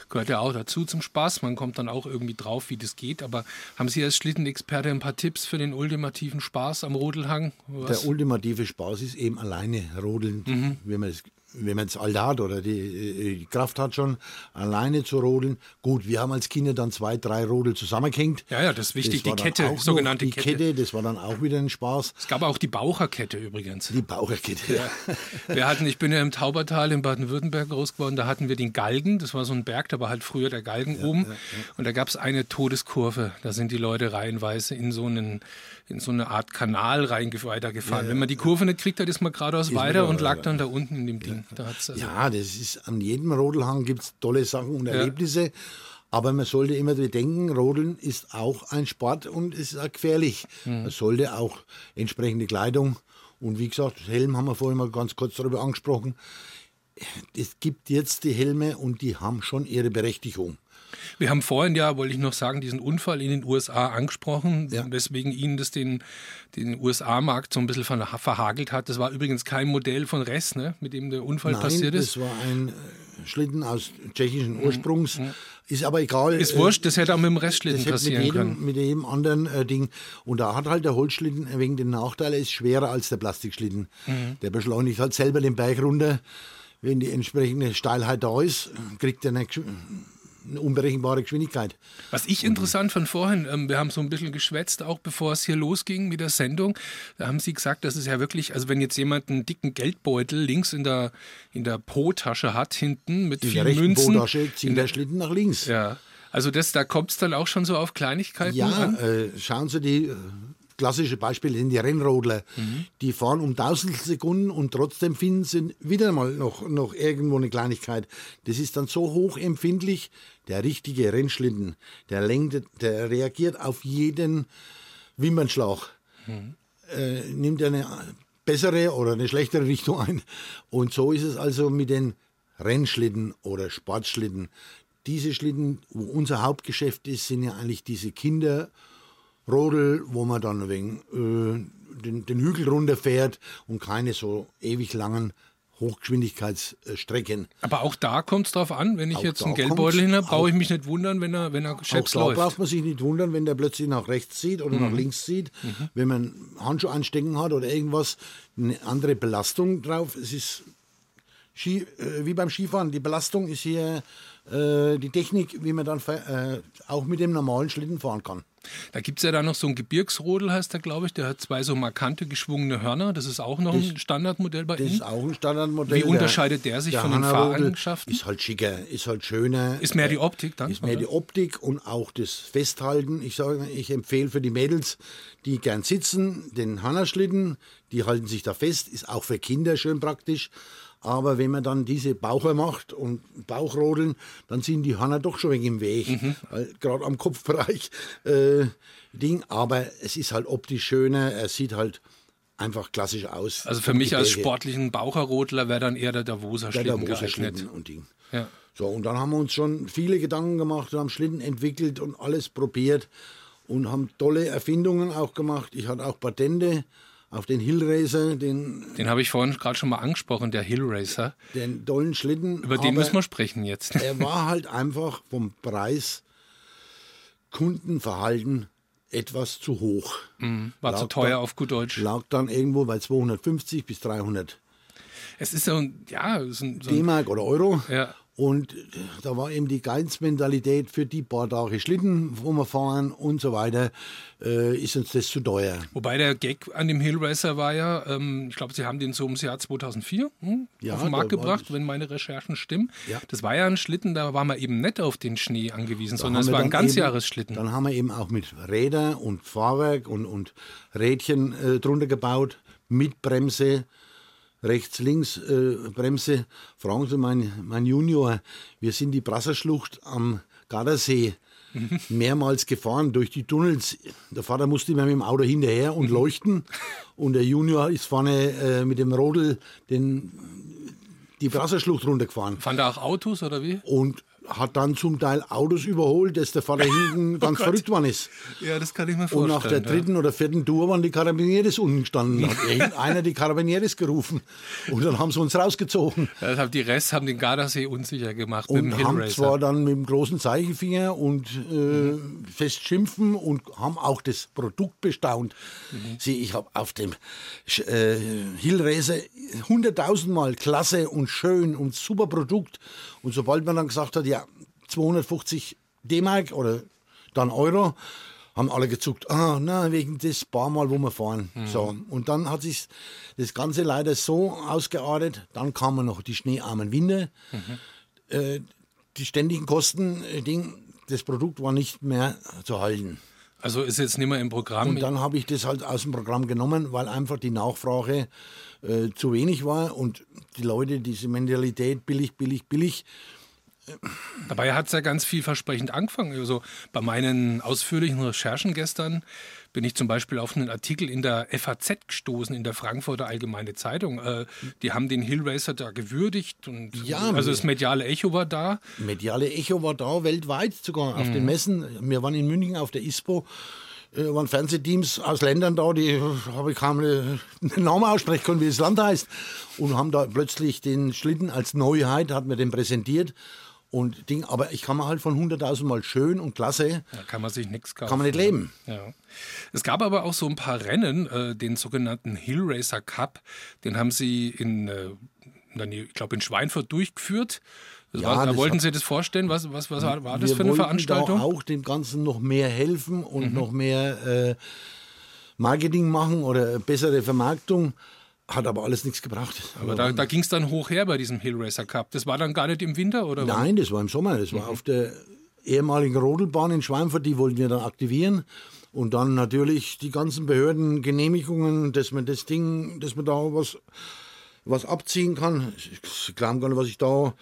[SPEAKER 1] Gehört ja auch dazu zum Spaß, man kommt dann auch irgendwie drauf, wie das geht. Aber haben Sie als Schlittenexperte ein paar Tipps für den ultimativen Spaß am Rodelhang? Was?
[SPEAKER 2] Der ultimative Spaß ist eben alleine rodeln,
[SPEAKER 1] Mhm.
[SPEAKER 2] wenn man es wenn man das Alter hat oder die, äh, die Kraft hat schon, alleine zu rodeln. Gut, wir haben als Kinder dann zwei, drei Rodel zusammengehängt.
[SPEAKER 1] Ja, ja, das ist wichtig, die
[SPEAKER 2] war dann
[SPEAKER 1] Kette, sogenannte
[SPEAKER 2] die
[SPEAKER 1] Kette.
[SPEAKER 2] Kette. Das war dann auch wieder ein Spaß.
[SPEAKER 1] Es gab auch die Baucherkette übrigens.
[SPEAKER 2] Die Bauerkette. Ja.
[SPEAKER 1] Wir hatten, ich bin ja im Taubertal in Baden-Württemberg groß geworden, da hatten wir den Galgen, das war so ein Berg, da war halt früher der Galgen oben und da gab es eine Todeskurve, da sind die Leute reihenweise in so, einen, in so eine Art Kanal weitergefahren. Wenn man die Kurve nicht kriegt, dann ist man geradeaus weiter und lag dann da unten in dem Ding. Da also,
[SPEAKER 2] Ja, das ist an jedem Rodelhang gibt es tolle Sachen und Erlebnisse. Aber man sollte immer bedenken, Rodeln ist auch ein Sport und es ist auch gefährlich.
[SPEAKER 1] Mhm.
[SPEAKER 2] Man sollte auch entsprechende Kleidung und wie gesagt, Helm haben wir vorhin mal ganz kurz darüber angesprochen. Es gibt jetzt die Helme und die haben schon ihre Berechtigung.
[SPEAKER 1] Wir haben vorhin ja, wollte ich noch sagen, diesen Unfall in den USA angesprochen,
[SPEAKER 2] Ja.
[SPEAKER 1] weswegen Ihnen das den, den USA-Markt so ein bisschen verha- verhagelt hat. Das war übrigens kein Modell von Ress, ne, mit dem der Unfall
[SPEAKER 2] Nein,
[SPEAKER 1] passiert ist.
[SPEAKER 2] das war ein äh, Schlitten aus tschechischen Ursprungs. Ist aber egal.
[SPEAKER 1] Ist
[SPEAKER 2] äh,
[SPEAKER 1] wurscht, das hätte auch mit dem Restschlitten passieren
[SPEAKER 2] mit jedem,
[SPEAKER 1] können.
[SPEAKER 2] mit jedem anderen äh, Ding. Und da hat halt der Holzschlitten wegen den Nachteil, er ist schwerer als der Plastikschlitten.
[SPEAKER 1] Mhm.
[SPEAKER 2] Der beschleunigt halt selber den Berg runter. Wenn die entsprechende Steilheit da ist, kriegt er eine, Gesch- eine unberechenbare Geschwindigkeit.
[SPEAKER 1] Was ich interessant fand vorhin, ähm, wir haben so ein bisschen geschwätzt, auch bevor es hier losging mit der Sendung, da haben Sie gesagt, dass es ja wirklich, also wenn jetzt jemand einen dicken Geldbeutel links in der, in der Po-Tasche hat, hinten mit
[SPEAKER 2] In der
[SPEAKER 1] vielen
[SPEAKER 2] rechten
[SPEAKER 1] Münzen.
[SPEAKER 2] Botasche zieht
[SPEAKER 1] in
[SPEAKER 2] der
[SPEAKER 1] der,
[SPEAKER 2] Schlitten nach links.
[SPEAKER 1] ja, also das, da kommt es dann auch schon so auf Kleinigkeiten
[SPEAKER 2] Ja,
[SPEAKER 1] an.
[SPEAKER 2] äh, schauen Sie, die äh, klassische Beispiele sind die Rennrodler.
[SPEAKER 1] Mhm.
[SPEAKER 2] Die fahren um Tausendstel Sekunden und trotzdem finden sie wieder mal noch, noch irgendwo eine Kleinigkeit. Das ist dann so hochempfindlich. Der richtige Rennschlitten, der lenkt, der reagiert auf jeden Wimpernschlag. Äh, nimmt eine bessere oder eine schlechtere Richtung ein. Und so ist es also mit den Rennschlitten oder Sportschlitten. Diese Schlitten, wo unser Hauptgeschäft ist, sind ja eigentlich diese Kinder, Rodel, wo man dann wegen äh, den, den Hügel runterfährt und keine so ewig langen Hochgeschwindigkeitsstrecken.
[SPEAKER 1] Aber auch da kommt es drauf an, wenn ich
[SPEAKER 2] Auch
[SPEAKER 1] jetzt einen Geldbeutel hin habe, brauche ich
[SPEAKER 2] auch-
[SPEAKER 1] mich nicht wundern, wenn er, wenn er
[SPEAKER 2] Auch
[SPEAKER 1] scheps
[SPEAKER 2] da
[SPEAKER 1] läuft.
[SPEAKER 2] braucht man sich nicht wundern, wenn der plötzlich nach rechts zieht oder nach links zieht. Wenn man Handschuhe anstecken hat oder irgendwas, eine andere Belastung drauf. Es ist Ski, äh, wie beim Skifahren. Die Belastung ist hier äh, die Technik, wie man dann äh, auch mit dem normalen Schlitten fahren kann.
[SPEAKER 1] Da gibt es ja dann noch so einen Gebirgsrodel, heißt der, glaube ich. Der hat zwei so markante geschwungene Hörner. Das ist auch noch ein Standardmodell bei
[SPEAKER 2] Das ist
[SPEAKER 1] Ihnen.
[SPEAKER 2] auch ein Standardmodell.
[SPEAKER 1] Wie unterscheidet der sich von den Fahreigenschaften?
[SPEAKER 2] Ist halt schicker, ist halt schöner.
[SPEAKER 1] Ist mehr
[SPEAKER 2] äh,
[SPEAKER 1] die Optik dann?
[SPEAKER 2] Ist mehr
[SPEAKER 1] oder?
[SPEAKER 2] die Optik und auch das Festhalten. Ich sage, ich empfehle für die Mädels, die gern sitzen, den Hannerschlitten, die halten sich da fest, ist auch für Kinder schön praktisch. Aber wenn man dann diese Baucher macht und Bauchrodeln, dann sind die Hanner doch schon wegen im Weg.
[SPEAKER 1] Mhm.
[SPEAKER 2] Weil Gerade am Kopfbereich äh, Ding. Aber es ist halt optisch schöner, er sieht halt einfach klassisch aus.
[SPEAKER 1] Also für mich als sportlichen Baucherrodler wäre dann eher der Davoser Schlitten
[SPEAKER 2] der
[SPEAKER 1] geeignet.
[SPEAKER 2] Schlitten und Ding.
[SPEAKER 1] Ja.
[SPEAKER 2] So, und dann haben wir uns schon viele Gedanken gemacht, haben Schlitten entwickelt und alles probiert und haben tolle Erfindungen auch gemacht. Ich hatte auch Patente auf den Hillracer, den,
[SPEAKER 1] Den habe ich vorhin gerade schon mal angesprochen, der Hill Racer.
[SPEAKER 2] den tollen Schlitten.
[SPEAKER 1] Über den müssen wir sprechen jetzt.
[SPEAKER 2] Er war halt einfach vom Preis, Kundenverhalten etwas zu hoch.
[SPEAKER 1] War zu
[SPEAKER 2] Lag
[SPEAKER 1] teuer
[SPEAKER 2] da-
[SPEAKER 1] auf gut Deutsch.
[SPEAKER 2] Lag dann irgendwo bei 250 bis 300
[SPEAKER 1] Es ist so ein, ja, so ein, so ein
[SPEAKER 2] D-Mark oder Euro.
[SPEAKER 1] Ja.
[SPEAKER 2] Und da war eben die Geizmentalität für die paar Tage Schlitten, wo wir fahren und so weiter, äh, ist uns das zu teuer.
[SPEAKER 1] Wobei der Gag an dem Hill Racer war ja, ähm, ich glaube, Sie haben den so ums Jahr 2004 hm,
[SPEAKER 2] Ja,
[SPEAKER 1] auf den
[SPEAKER 2] da
[SPEAKER 1] Markt gebracht, wenn meine Recherchen stimmen.
[SPEAKER 2] Ja.
[SPEAKER 1] Das war ja ein Schlitten, da war man eben nicht auf den Schnee angewiesen, sondern
[SPEAKER 2] haben
[SPEAKER 1] es
[SPEAKER 2] wir
[SPEAKER 1] war ein Ganzjahresschlitten.
[SPEAKER 2] Dann haben wir eben auch mit Räder und Fahrwerk und, und Rädchen äh, drunter gebaut, mit Bremse, rechts, links äh, Bremse. Fragen Sie mein, mein Junior, wir sind die Brasserschlucht am Gardasee mehrmals gefahren durch die Tunnels. Der Vater musste immer mit dem Auto hinterher und leuchten und der Junior ist vorne äh, mit dem Rodel den, die Brasserschlucht runtergefahren
[SPEAKER 1] Fahren da auch Autos oder wie?
[SPEAKER 2] und hat dann zum Teil Autos überholt, dass der Vater hinten ganz verrückt geworden ist.
[SPEAKER 1] Ja, das kann ich mir
[SPEAKER 2] Und
[SPEAKER 1] vorstellen.
[SPEAKER 2] nach der dritten oder vierten Tour waren die Karabinieres unten gestanden. Hat irgendeiner die Karabinieres gerufen. Und dann haben sie uns rausgezogen.
[SPEAKER 1] ja. Die Rest haben den Gardasee unsicher gemacht mit
[SPEAKER 2] Und
[SPEAKER 1] dem Hill
[SPEAKER 2] haben zwar dann mit dem großen Zeichenfinger und äh, fest schimpfen und haben auch das Produkt bestaunt. Sieh, ich habe auf dem äh, Hill Racer hunderttausendmal klasse und schön und super Produkt. Und sobald man dann gesagt hat, ja, 250 D-Mark oder dann Euro, haben alle gezuckt, ah, na, wegen des paar Mal, wo wir fahren. So. Und dann hat sich das Ganze leider so ausgeartet, dann kamen noch die schneearmen Winter äh, die ständigen Kosten, äh, Ding, das Produkt war nicht mehr zu halten.
[SPEAKER 1] Also ist jetzt nicht mehr im Programm.
[SPEAKER 2] Und dann habe ich das halt aus dem Programm genommen, weil einfach die Nachfrage äh, zu wenig war und die Leute diese Mentalität billig, billig, billig.
[SPEAKER 1] Dabei hat es ja ganz vielversprechend angefangen. Also bei meinen ausführlichen Recherchen gestern bin ich zum Beispiel auf einen Artikel in der FAZ gestoßen, in der Frankfurter Allgemeine Zeitung. Äh, die haben den Hill Racer da gewürdigt und
[SPEAKER 2] Ja,
[SPEAKER 1] also das mediale Echo war da.
[SPEAKER 2] Mediale Echo war da weltweit sogar auf den Messen. Wir waren in München auf der ISPO. Äh, waren Fernsehteams aus Ländern da, die äh, habe ich kaum einen Namen aussprechen können, wie das Land heißt. Und haben da plötzlich den Schlitten als Neuheit, hat mir den präsentiert. Und Ding, aber ich kann mir halt von 100.000 Mal schön und klasse,
[SPEAKER 1] Da kann man sich nichts kaufen.
[SPEAKER 2] kann man nicht leben.
[SPEAKER 1] Ja. Es gab aber auch so ein paar Rennen, äh, den sogenannten Hill Racer Cup. Den haben sie in, äh, ich glaube, in Schweinfurt durchgeführt. Das
[SPEAKER 2] Ja,
[SPEAKER 1] war, da wollten Sie das vorstellen? Was, was, was war, war das für eine Veranstaltung? Mhm.
[SPEAKER 2] Da auch dem Ganzen noch mehr helfen und noch mehr äh, Marketing machen oder bessere Vermarktung. Hat aber alles nichts gebracht.
[SPEAKER 1] Aber da, da ging es dann hoch her bei diesem Hill Racer Cup. Das war dann gar nicht im Winter, oder?
[SPEAKER 2] Nein, das war im Sommer. Das war
[SPEAKER 1] Mhm.
[SPEAKER 2] auf der ehemaligen Rodelbahn in Schweinfurt, die wollten wir dann aktivieren. Und dann natürlich die ganzen Behörden, Genehmigungen, dass man das Ding, dass man da was, was abziehen kann. Ich glaube gar nicht, was ich da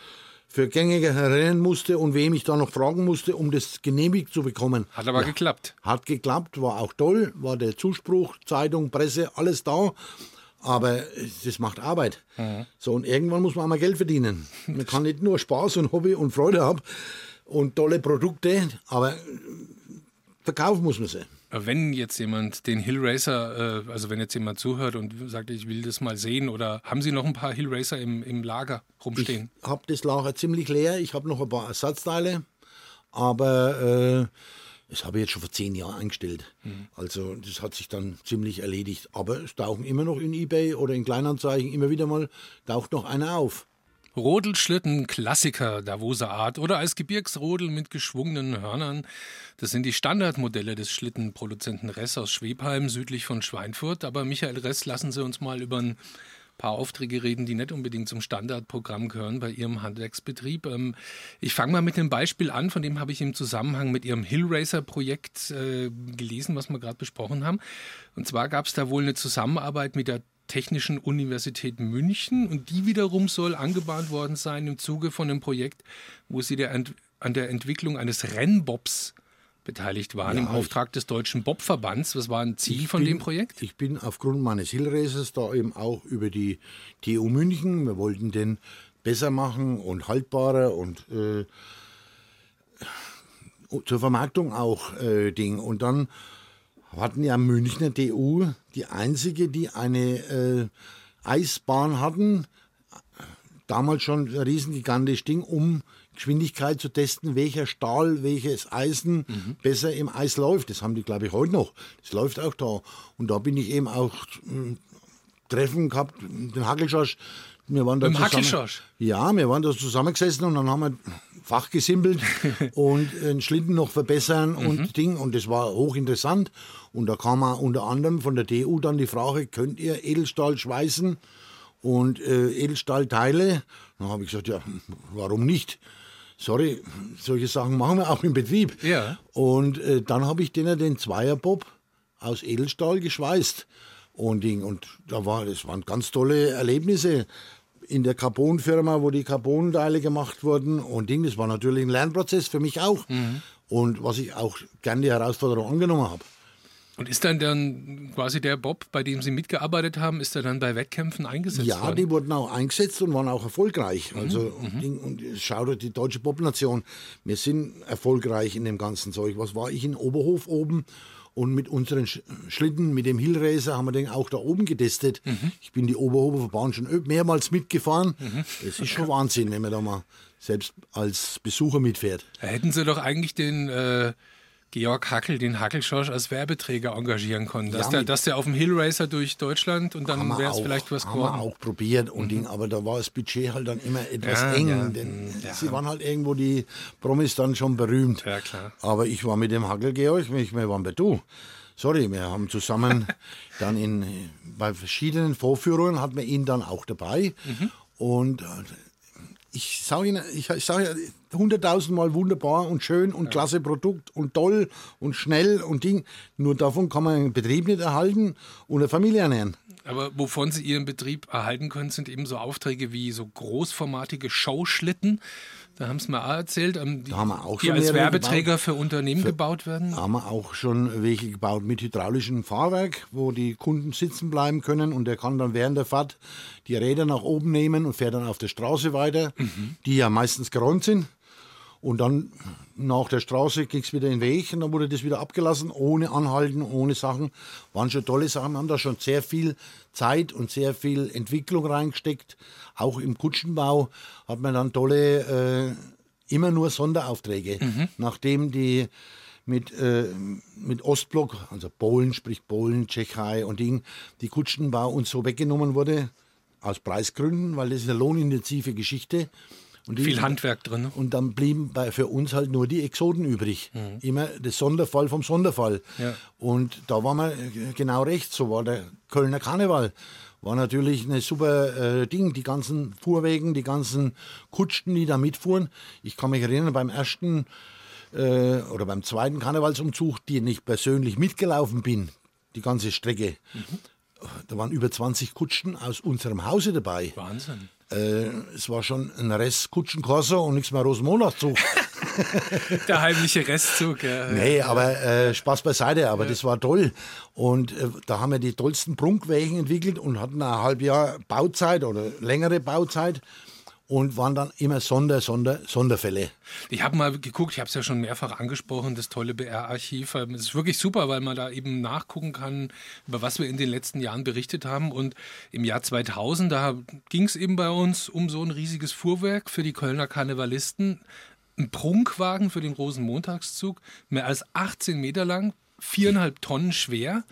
[SPEAKER 2] für Gänge rennen musste und wem ich da noch fragen musste, um das genehmigt zu bekommen.
[SPEAKER 1] Hat aber geklappt.
[SPEAKER 2] Hat geklappt, war auch toll, war der Zuspruch, Zeitung, Presse, alles da. Aber das macht Arbeit. So, und irgendwann muss man auch mal Geld verdienen. Man kann nicht nur Spaß und Hobby und Freude haben und tolle Produkte, aber verkaufen muss man sie.
[SPEAKER 1] Wenn jetzt jemand den Hillracer, äh, also wenn jetzt jemand zuhört und sagt, ich will das mal sehen, oder haben Sie noch ein paar Hillracer im, im Lager rumstehen?
[SPEAKER 2] Ich habe das Lager ziemlich leer. Ich habe noch ein paar Ersatzteile, aber äh, das habe ich jetzt schon vor zehn Jahren eingestellt. Mhm. Also das hat sich dann ziemlich erledigt. Aber es tauchen immer noch in eBay oder in Kleinanzeigen immer wieder mal, taucht noch einer auf.
[SPEAKER 1] Rodelschlitten, Klassiker Davoser Art oder als Gebirgsrodel mit geschwungenen Hörnern. Das sind die Standardmodelle des Schlittenproduzenten Ress aus Schwebheim südlich von Schweinfurt. Aber Michael Ress, lassen Sie uns mal über ein paar Aufträge reden, die nicht unbedingt zum Standardprogramm gehören bei Ihrem Handwerksbetrieb. Ähm, ich fange mal mit dem Beispiel an, von dem habe ich im Zusammenhang mit Ihrem Hillracer-Projekt äh, gelesen, was wir gerade besprochen haben. Und zwar gab es da wohl eine Zusammenarbeit mit der Technischen Universität München und die wiederum soll angebahnt worden sein im Zuge von einem Projekt, wo sie der an der Entwicklung eines Rennbobs beteiligt waren ja, im Auftrag des Deutschen Bobverbands. Was war ein Ziel von
[SPEAKER 2] bin,
[SPEAKER 1] dem Projekt?
[SPEAKER 2] Ich bin aufgrund meines Hillraces da eben auch über die TU München. Wir wollten den besser machen und haltbarer und äh, zur Vermarktung auch äh, Ding. Und dann hatten ja Münchner TU die einzige, die eine äh, Eisbahn hatten. Damals schon ein riesengigantisches Ding, um Geschwindigkeit zu testen, welcher Stahl, welches Eisen mhm. besser im Eis läuft. Das haben die, glaube ich, heute noch. Das läuft auch da. Und da bin ich eben auch äh, Treffen gehabt, den Hackelschorsch.
[SPEAKER 1] Wir waren da Im Hackelschorsch?
[SPEAKER 2] Ja, wir waren da zusammengesessen und dann haben wir Fach gesimpelt und den Schlitten noch verbessern und mhm. Ding. Und das war hochinteressant. Und da kam auch unter anderem von der DU dann die Frage, könnt ihr Edelstahl schweißen und äh, Edelstahlteile? Dann habe ich gesagt, ja, warum nicht? sorry, solche Sachen machen wir auch im Betrieb.
[SPEAKER 1] Ja.
[SPEAKER 2] Und äh, dann habe ich denen den Zweierbob aus Edelstahl geschweißt. Und, und da war, das waren ganz tolle Erlebnisse in der Carbon-Firma, wo die Carbon-Teile gemacht wurden. Und Ding, das war natürlich ein Lernprozess für mich auch. Mhm. Und was ich auch gerne die Herausforderung angenommen habe.
[SPEAKER 1] Und ist dann dann quasi der Bob, bei dem Sie mitgearbeitet haben, ist er dann bei Wettkämpfen eingesetzt
[SPEAKER 2] ja,
[SPEAKER 1] worden? Ja,
[SPEAKER 2] die wurden auch eingesetzt und waren auch erfolgreich. Mhm. Also mhm. und schau dir die deutsche Bobnation, wir sind erfolgreich in dem ganzen Zeug. Was war ich in Oberhof oben? Und mit unseren Schlitten, mit dem Hillracer, haben wir den auch da oben getestet. Mhm. Ich bin die Oberhofer Bahn schon mehrmals mitgefahren. Mhm. Das ist schon Wahnsinn, wenn man da mal selbst als Besucher mitfährt.
[SPEAKER 1] Da hätten Sie doch eigentlich den äh, Georg Hackel, den Hackelschorsch, als Werbeträger engagieren können. Dass, ja, der, dass der auf dem Hillracer durch Deutschland und dann wäre es vielleicht was
[SPEAKER 2] geworden. Haben wir auch probiert, und mhm. Ding, aber da war das Budget halt dann immer etwas ja, eng. Ja, denn ja. sie waren halt irgendwo die Promis dann schon berühmt.
[SPEAKER 1] Ja, klar.
[SPEAKER 2] Aber ich war mit dem Hackel Georg, wir waren bei du. Sorry, wir haben zusammen dann in, bei verschiedenen Vorführungen hatten wir ihn dann auch dabei. Mhm. Und äh, ich sage Ihnen, ich, ich sage hunderttausendmal wunderbar und schön und ja. klasse Produkt und toll und schnell und Ding. Nur davon kann man einen Betrieb nicht erhalten und eine Familie ernähren.
[SPEAKER 1] Aber wovon Sie Ihren Betrieb erhalten können, sind eben so Aufträge wie so großformatige Showschlitten. Da haben Sie mal erzählt, ähm, die, die als Werbeträger gebaut. für Unternehmen für, gebaut werden.
[SPEAKER 2] Da haben wir auch schon welche gebaut mit hydraulischem Fahrwerk, wo die Kunden sitzen bleiben können und der kann dann während der Fahrt die Räder nach oben nehmen und fährt dann auf der Straße weiter, mhm. die ja meistens geräumt sind. Und dann nach der Straße ging es wieder in den Weg und dann wurde das wieder abgelassen, ohne Anhalten, ohne Sachen. Waren schon tolle Sachen, Wir haben da schon sehr viel Zeit und sehr viel Entwicklung reingesteckt. Auch im Kutschenbau hat man dann tolle, äh, immer nur Sonderaufträge. Mhm. Nachdem die mit, äh, mit Ostblock, also Polen, sprich Polen, Tschechei und Ding, die Kutschenbau uns so weggenommen wurde, aus Preisgründen, weil das ist eine lohnintensive Geschichte.
[SPEAKER 1] Und Viel Handwerk drin.
[SPEAKER 2] Und dann blieben bei, für uns halt nur die Exoten übrig. Mhm. Immer das Sonderfall vom Sonderfall. Ja. Und da war man genau recht. So war der Kölner Karneval. War natürlich ein super äh, Ding. Die ganzen Fuhrwegen, die ganzen Kutschen, die da mitfuhren. Ich kann mich erinnern, beim ersten äh, oder beim zweiten Karnevalsumzug, die ich persönlich mitgelaufen bin, die ganze Strecke. Mhm. Da waren über 20 Kutschen aus unserem Hause dabei.
[SPEAKER 1] Wahnsinn.
[SPEAKER 2] Äh, es war schon ein Rest Kutschenkorso und nichts mehr Rosenmontagszug.
[SPEAKER 1] Der heimliche Restzug.
[SPEAKER 2] Ja. Nee, aber äh, Spaß beiseite, aber ja. das war toll. Und äh, da haben wir die tollsten Prunkwägen entwickelt und hatten ein halbes Jahr Bauzeit oder längere Bauzeit. Und waren dann immer Sonder, Sonder, Sonderfälle.
[SPEAKER 1] Ich habe mal geguckt, ich habe es ja schon mehrfach angesprochen, das tolle BR-Archiv. Es ist wirklich super, weil man da eben nachgucken kann, über was wir in den letzten Jahren berichtet haben. Und im Jahr 2000, da ging es eben bei uns um so ein riesiges Fuhrwerk für die Kölner Karnevalisten. Ein Prunkwagen für den Rosenmontagszug, mehr als 18 Meter lang, viereinhalb Tonnen schwer.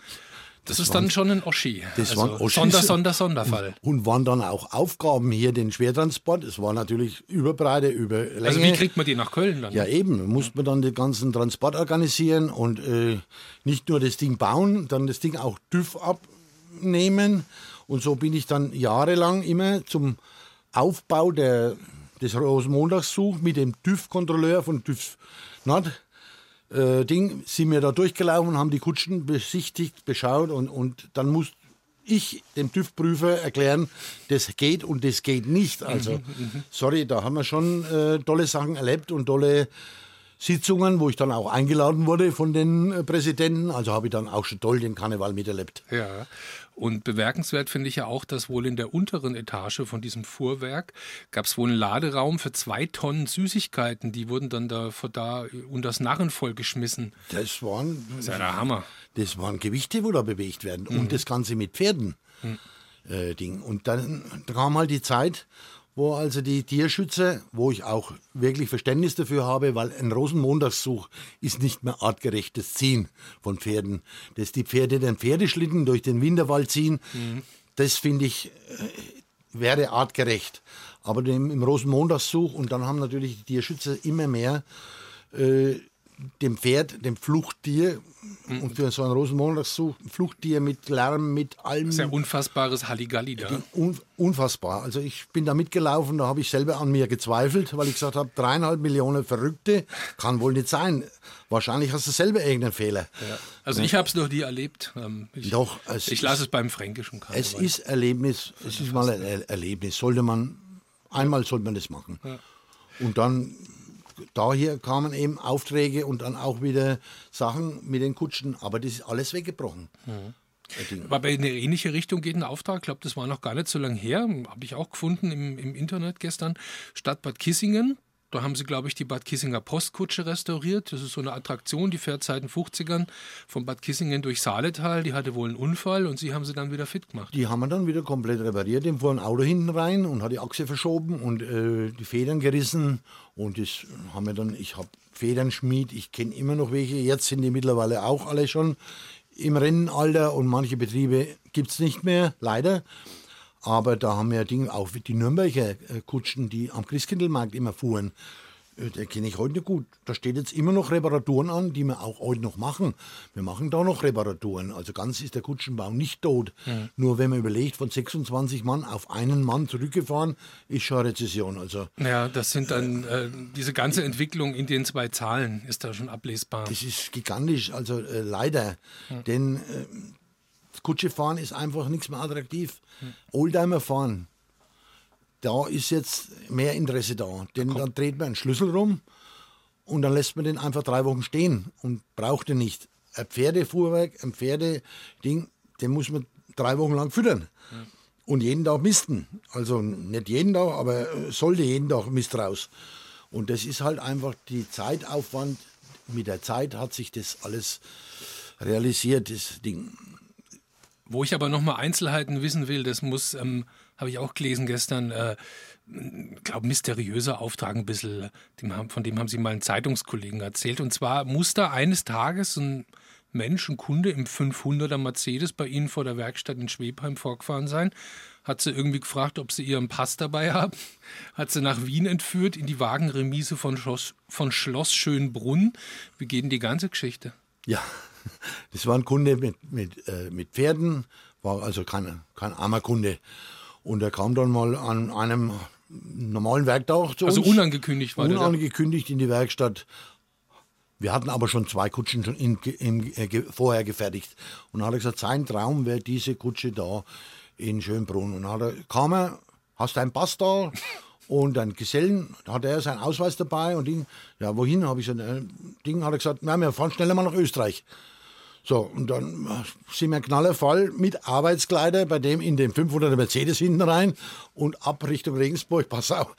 [SPEAKER 1] Das, das ist waren, dann schon ein Oschi.
[SPEAKER 2] Das also waren Oschis
[SPEAKER 1] Sonder, Sonder, Sonderfall.
[SPEAKER 2] Und, und, waren dann auch Aufgaben hier, den Schwertransport. Es war natürlich über Breite, über Länge.
[SPEAKER 1] Also wie kriegt man die nach Köln dann?
[SPEAKER 2] Ja eben, musste man dann den ganzen Transport organisieren und äh, nicht nur das Ding bauen, dann das Ding auch TÜV abnehmen. Und so bin ich dann jahrelang immer zum Aufbau der, des Rosenmontagszug mit dem TÜV-Kontrolleur von TÜV Nord äh, Ding, sind wir da durchgelaufen, haben die Kutschen besichtigt, beschaut und, und dann muss ich dem TÜV-Prüfer erklären, das geht und das geht nicht. Also, mhm, mhm. sorry, da haben wir schon äh, tolle Sachen erlebt und tolle Sitzungen, wo ich dann auch eingeladen wurde von den äh, Präsidenten. Also habe ich dann auch schon toll den Karneval miterlebt.
[SPEAKER 1] Ja. Und bemerkenswert finde ich ja auch, dass wohl in der unteren Etage von diesem Fuhrwerk gab es wohl einen Laderaum für zwei Tonnen Süßigkeiten. Die wurden dann da, da unter das Narren vollgeschmissen.
[SPEAKER 2] Das waren.
[SPEAKER 1] Das ist ja der Hammer.
[SPEAKER 2] Das waren Gewichte, wo da bewegt werden. Mhm. Und das Ganze mit Pferden. Mhm. Äh, Ding. Und dann kam halt die Zeit, wo also die Tierschützer, wo ich auch wirklich Verständnis dafür habe, weil ein Rosenmontagszug ist nicht mehr artgerechtes Ziehen von Pferden. Dass die Pferde den Pferdeschlitten durch den Winterwald ziehen, mhm. das finde ich, äh, wäre artgerecht. Aber im Rosenmontagszug, und dann haben natürlich die Tierschützer immer mehr äh, dem Pferd, dem Fluchttier, mhm. und für so einen Rosenmontagszug, ein Fluchttier mit Lärm, mit allem.
[SPEAKER 1] Sehr unfassbares Halligalli da.
[SPEAKER 2] Un, unfassbar. Also ich bin da mitgelaufen, da habe ich selber an mir gezweifelt, weil ich gesagt habe, dreieinhalb Millionen Verrückte kann wohl nicht sein. Wahrscheinlich hast du selber irgendeinen Fehler.
[SPEAKER 1] Ja. Also ich habe es noch nie erlebt. Ähm, ich,
[SPEAKER 2] Doch,
[SPEAKER 1] ich lasse es beim Fränkischen
[SPEAKER 2] Karneval. Es ist Erlebnis, es ist mal ein Erlebnis. Sollte man, einmal sollte man das machen. Ja. Und dann daher kamen eben Aufträge und dann auch wieder Sachen mit den Kutschen, aber das ist alles weggebrochen. Mhm.
[SPEAKER 1] Aber in eine ähnliche Richtung geht ein Auftrag, ich glaube, das war noch gar nicht so lange her, habe ich auch gefunden im, im Internet gestern, Stadt Bad Kissingen. Da haben sie, glaube ich, die Bad Kissinger Postkutsche restauriert. Das ist so eine Attraktion, die fährt seit den 50ern von Bad Kissingen durch Saaletal. Die hatte wohl einen Unfall und sie haben sie dann wieder fit gemacht.
[SPEAKER 2] Die haben wir dann wieder komplett repariert. Dem fuhr ein Auto hinten rein und hat die Achse verschoben und äh, die Federn gerissen. Und das haben wir dann, ich habe Federnschmied, ich kenne immer noch welche. Jetzt sind die mittlerweile auch alle schon im Rennenalter und manche Betriebe gibt es nicht mehr, leider. Aber da haben wir Dinge, auch die Nürnberger äh, Kutschen, die am Christkindlmarkt immer fuhren. Äh, der kenne ich heute nicht gut. Da steht jetzt immer noch Reparaturen an, die wir auch heute noch machen. Wir machen da noch Reparaturen. Also ganz ist der Kutschenbau nicht tot. Mhm. Nur wenn man überlegt, von 26 Mann auf einen Mann zurückgefahren, ist schon Rezession. Also,
[SPEAKER 1] ja, das sind dann äh, diese ganze Entwicklung in den zwei Zahlen ist da schon ablesbar.
[SPEAKER 2] Das ist gigantisch, also äh, leider. Mhm. Denn äh, Kutsche fahren ist einfach nichts mehr attraktiv. Hm. Oldtimer fahren, da ist jetzt mehr Interesse da. Denn dann dreht man einen Schlüssel rum und dann lässt man den einfach drei Wochen stehen und braucht den nicht. Ein Pferdefuhrwerk, ein Pferdeding, den muss man drei Wochen lang füttern. Hm. Und jeden Tag misten. Also nicht jeden Tag, aber sollte jeden Tag Mist raus. Und das ist halt einfach die Zeitaufwand. Mit der Zeit hat sich das alles realisiert, das Ding.
[SPEAKER 1] Wo ich aber nochmal Einzelheiten wissen will, das muss, ähm, habe ich auch gelesen gestern, äh, glaube mysteriöser Auftrag ein bisschen, dem, von dem haben Sie mal einen Zeitungskollegen erzählt. Und zwar muss da eines Tages ein Mensch, ein Kunde im 500er Mercedes bei Ihnen vor der Werkstatt in Schwebheim vorgefahren sein, hat sie irgendwie gefragt, ob sie ihren Pass dabei haben, hat sie nach Wien entführt in die Wagenremise von Schloss, von Schloss Schönbrunn. Wie geht denn die ganze Geschichte?
[SPEAKER 2] Ja, das war ein Kunde mit, mit, äh, mit Pferden, war also kein, kein armer Kunde. Und er kam dann mal an einem normalen Werktag
[SPEAKER 1] zu also uns. Also unangekündigt war
[SPEAKER 2] Unangekündigt in die Werkstatt. Wir hatten aber schon zwei Kutschen schon in, in, äh, vorher gefertigt. Und dann hat er gesagt, sein Traum wäre diese Kutsche da in Schönbrunn. Und dann hat er, kam er, hast du einen Pass da? Und ein Gesellen, da hat er seinen Ausweis dabei und Ding, ja, wohin? Habe ich so ein Ding, hat er gesagt, na, wir fahren schneller mal nach Österreich. So, und dann sind wir knallervoll mit Arbeitskleider bei dem in den 500er Mercedes hinten rein und ab Richtung Regensburg, pass auf,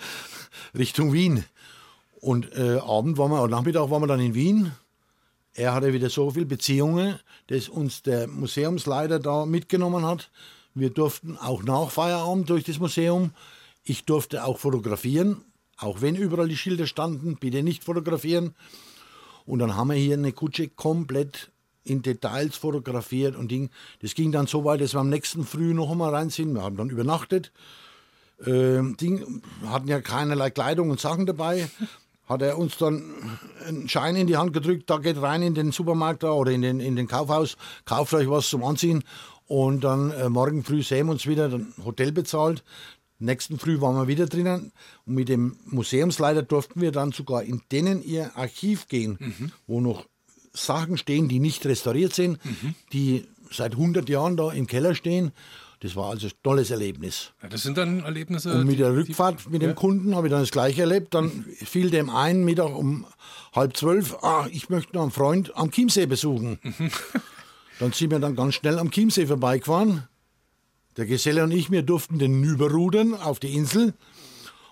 [SPEAKER 2] Richtung Wien. Und äh, Abend waren wir, oder Nachmittag waren wir dann in Wien. Er hatte wieder so viele Beziehungen, dass uns der Museumsleiter da mitgenommen hat. Wir durften auch nach Feierabend durch das Museum. Ich durfte auch fotografieren, auch wenn überall die Schilder standen, bitte nicht fotografieren. Und dann haben wir hier eine Kutsche komplett in Details fotografiert und Ding. Das ging dann so weit, dass wir am nächsten Früh noch einmal rein sind. Wir haben dann übernachtet. Ähm, Ding, hatten ja keinerlei Kleidung und Sachen dabei. Hat er uns dann einen Schein in die Hand gedrückt, da geht rein in den Supermarkt da oder in den, in den Kaufhaus, kauft euch was zum Anziehen und dann äh, morgen früh sehen wir uns wieder, dann Hotel bezahlt. Nächsten Früh waren wir wieder drinnen und mit dem Museumsleiter durften wir dann sogar in denen ihr Archiv gehen, mhm. wo noch Sachen stehen, die nicht restauriert sind, mhm. die seit 100 Jahren da im Keller stehen. Das war also ein tolles Erlebnis.
[SPEAKER 1] Ja, das sind dann Erlebnisse.
[SPEAKER 2] Und mit der Rückfahrt die, mit dem ja. Kunden habe ich dann das gleiche erlebt. Dann fiel dem ein Mittag um halb zwölf, ah, ich möchte noch einen Freund am Chiemsee besuchen. Mhm. dann sind wir dann ganz schnell am Chiemsee vorbeigefahren. Der Geselle und ich, wir durften den überrudern auf die Insel.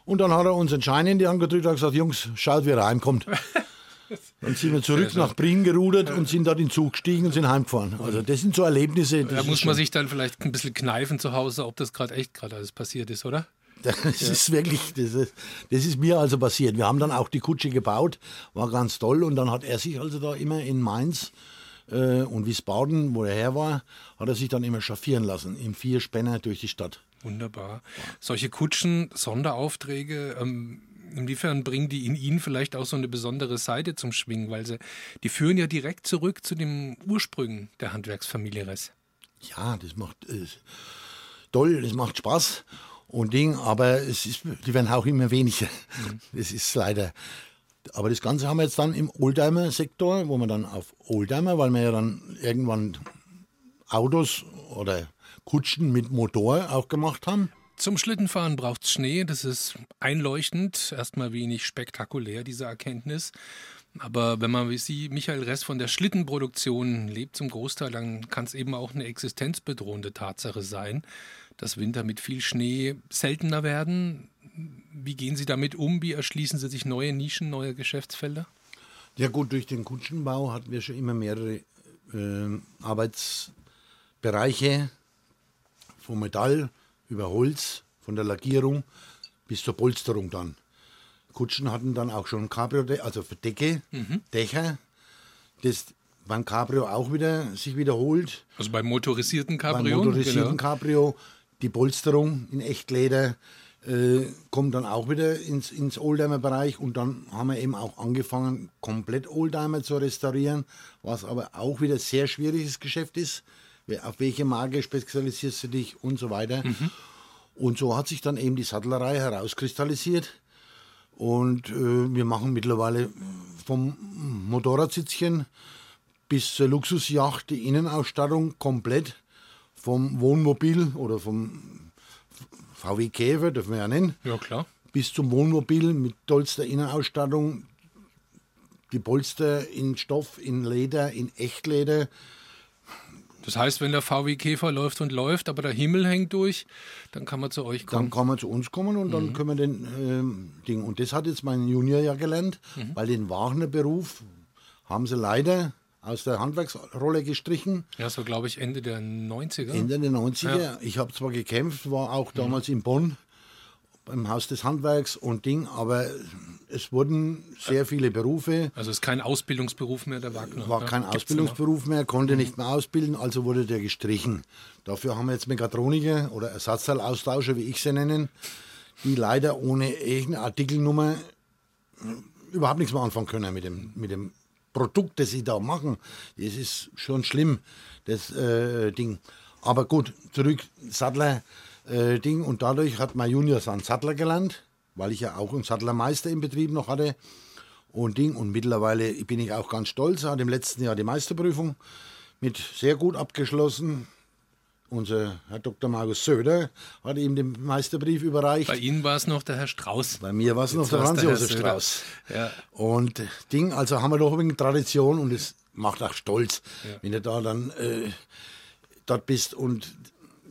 [SPEAKER 2] Und dann hat er uns einen Schein in die Hand gedrückt und gesagt, Jungs, schaut, wie er reinkommt. Dann sind wir zurück nach Brien gerudert und sind da in den Zug gestiegen und sind heimgefahren. Also das sind so Erlebnisse.
[SPEAKER 1] Da muss man sich dann vielleicht ein bisschen kneifen zu Hause, ob das gerade echt gerade alles passiert ist, oder?
[SPEAKER 2] Das ja. ist wirklich, das ist, das ist, mir also passiert. Wir haben dann auch die Kutsche gebaut, war ganz toll. Und dann hat er sich also da immer in Mainz äh, und Wiesbaden, wo er her war, hat er sich dann immer chauffieren lassen, im Vierspänner durch die Stadt.
[SPEAKER 1] Wunderbar. Solche Kutschen, Sonderaufträge, ähm, inwiefern bringen die in Ihnen vielleicht auch so eine besondere Seite zum Schwingen, weil sie, die führen ja direkt zurück zu den Ursprüngen der Handwerksfamilie Ress.
[SPEAKER 2] Ja, das macht äh, toll, das macht Spaß und Ding, aber es ist, die werden auch immer weniger. Mhm. Das ist leider. Aber das Ganze haben wir jetzt dann im Oldtimer-Sektor, wo wir dann auf Oldtimer, weil wir ja dann irgendwann Autos oder Kutschen mit Motor auch gemacht haben.
[SPEAKER 1] Zum Schlittenfahren braucht es Schnee. Das ist einleuchtend. Erstmal wenig spektakulär, diese Erkenntnis. Aber wenn man wie Sie, Michael Ress, von der Schlittenproduktion lebt zum Großteil, dann kann es eben auch eine existenzbedrohende Tatsache sein, dass Winter mit viel Schnee seltener werden. Wie gehen Sie damit um? Wie erschließen Sie sich neue Nischen, neue Geschäftsfelder?
[SPEAKER 2] Ja gut, durch den Kutschenbau hatten wir schon immer mehrere äh, Arbeitsbereiche vom Metall über Holz, von der Lackierung bis zur Polsterung dann. Kutschen hatten dann auch schon Cabrio, also für Decke, mhm. Dächer. Das beim Cabrio auch wieder sich wiederholt.
[SPEAKER 1] Also beim motorisierten Cabrio?
[SPEAKER 2] Beim motorisierten genau. Cabrio, die Polsterung in Echtleder äh, kommt dann auch wieder ins, ins Oldtimer-Bereich und dann haben wir eben auch angefangen, komplett Oldtimer zu restaurieren, was aber auch wieder sehr schwieriges Geschäft ist auf welche Marke spezialisierst du dich und so weiter. Mhm. Und so hat sich dann eben die Sattlerei herauskristallisiert. Und äh, wir machen mittlerweile vom Motorradsitzchen bis zur Luxusjacht die Innenausstattung komplett. Vom Wohnmobil oder vom VW Käfer, dürfen wir ja nennen.
[SPEAKER 1] Ja, klar.
[SPEAKER 2] Bis zum Wohnmobil mit tollster Innenausstattung. Die Polster in Stoff, in Leder, in Echtleder.
[SPEAKER 1] Das heißt, wenn der VW Käfer läuft und läuft, aber der Himmel hängt durch, dann kann man zu euch kommen.
[SPEAKER 2] Dann kann man zu uns kommen und dann mhm. können wir den ähm, Ding. Und das hat jetzt mein Junior ja gelernt, mhm. weil den Wagner-Beruf haben sie leider aus der Handwerksrolle gestrichen.
[SPEAKER 1] Ja, so glaube ich Ende der 90er.
[SPEAKER 2] Ende der 90er. Ja. Ich habe zwar gekämpft, war auch mhm. damals mhm. in Bonn beim Haus des Handwerks und Ding, aber es wurden sehr viele Berufe.
[SPEAKER 1] Also es ist kein Ausbildungsberuf mehr, der Wagner.
[SPEAKER 2] War kein Ausbildungsberuf mehr, konnte mhm. nicht mehr ausbilden, also wurde der gestrichen. Dafür haben wir jetzt Mechatroniker oder Ersatzteilaustauscher, wie ich sie nennen, die leider ohne irgendeine Artikelnummer überhaupt nichts mehr anfangen können mit dem, mit dem Produkt, das sie da machen. Das ist schon schlimm, das äh, Ding. Aber gut, zurück, Sattler äh, Ding. Und dadurch hat mein Junior seinen Sattler gelernt, weil ich ja auch einen Sattlermeister im Betrieb noch hatte. Und Ding. Und mittlerweile bin ich auch ganz stolz. Er hat im letzten Jahr die Meisterprüfung mit sehr gut abgeschlossen. Unser Herr Dr. Markus Söder hat ihm den Meisterbrief überreicht.
[SPEAKER 1] Bei Ihnen war es noch der Herr Strauß.
[SPEAKER 2] Bei mir war es noch der Franz Josef Strauß. Ja. Und Ding, also haben wir doch wenig Tradition und es macht auch stolz, ja. wenn du da dann äh, dort bist und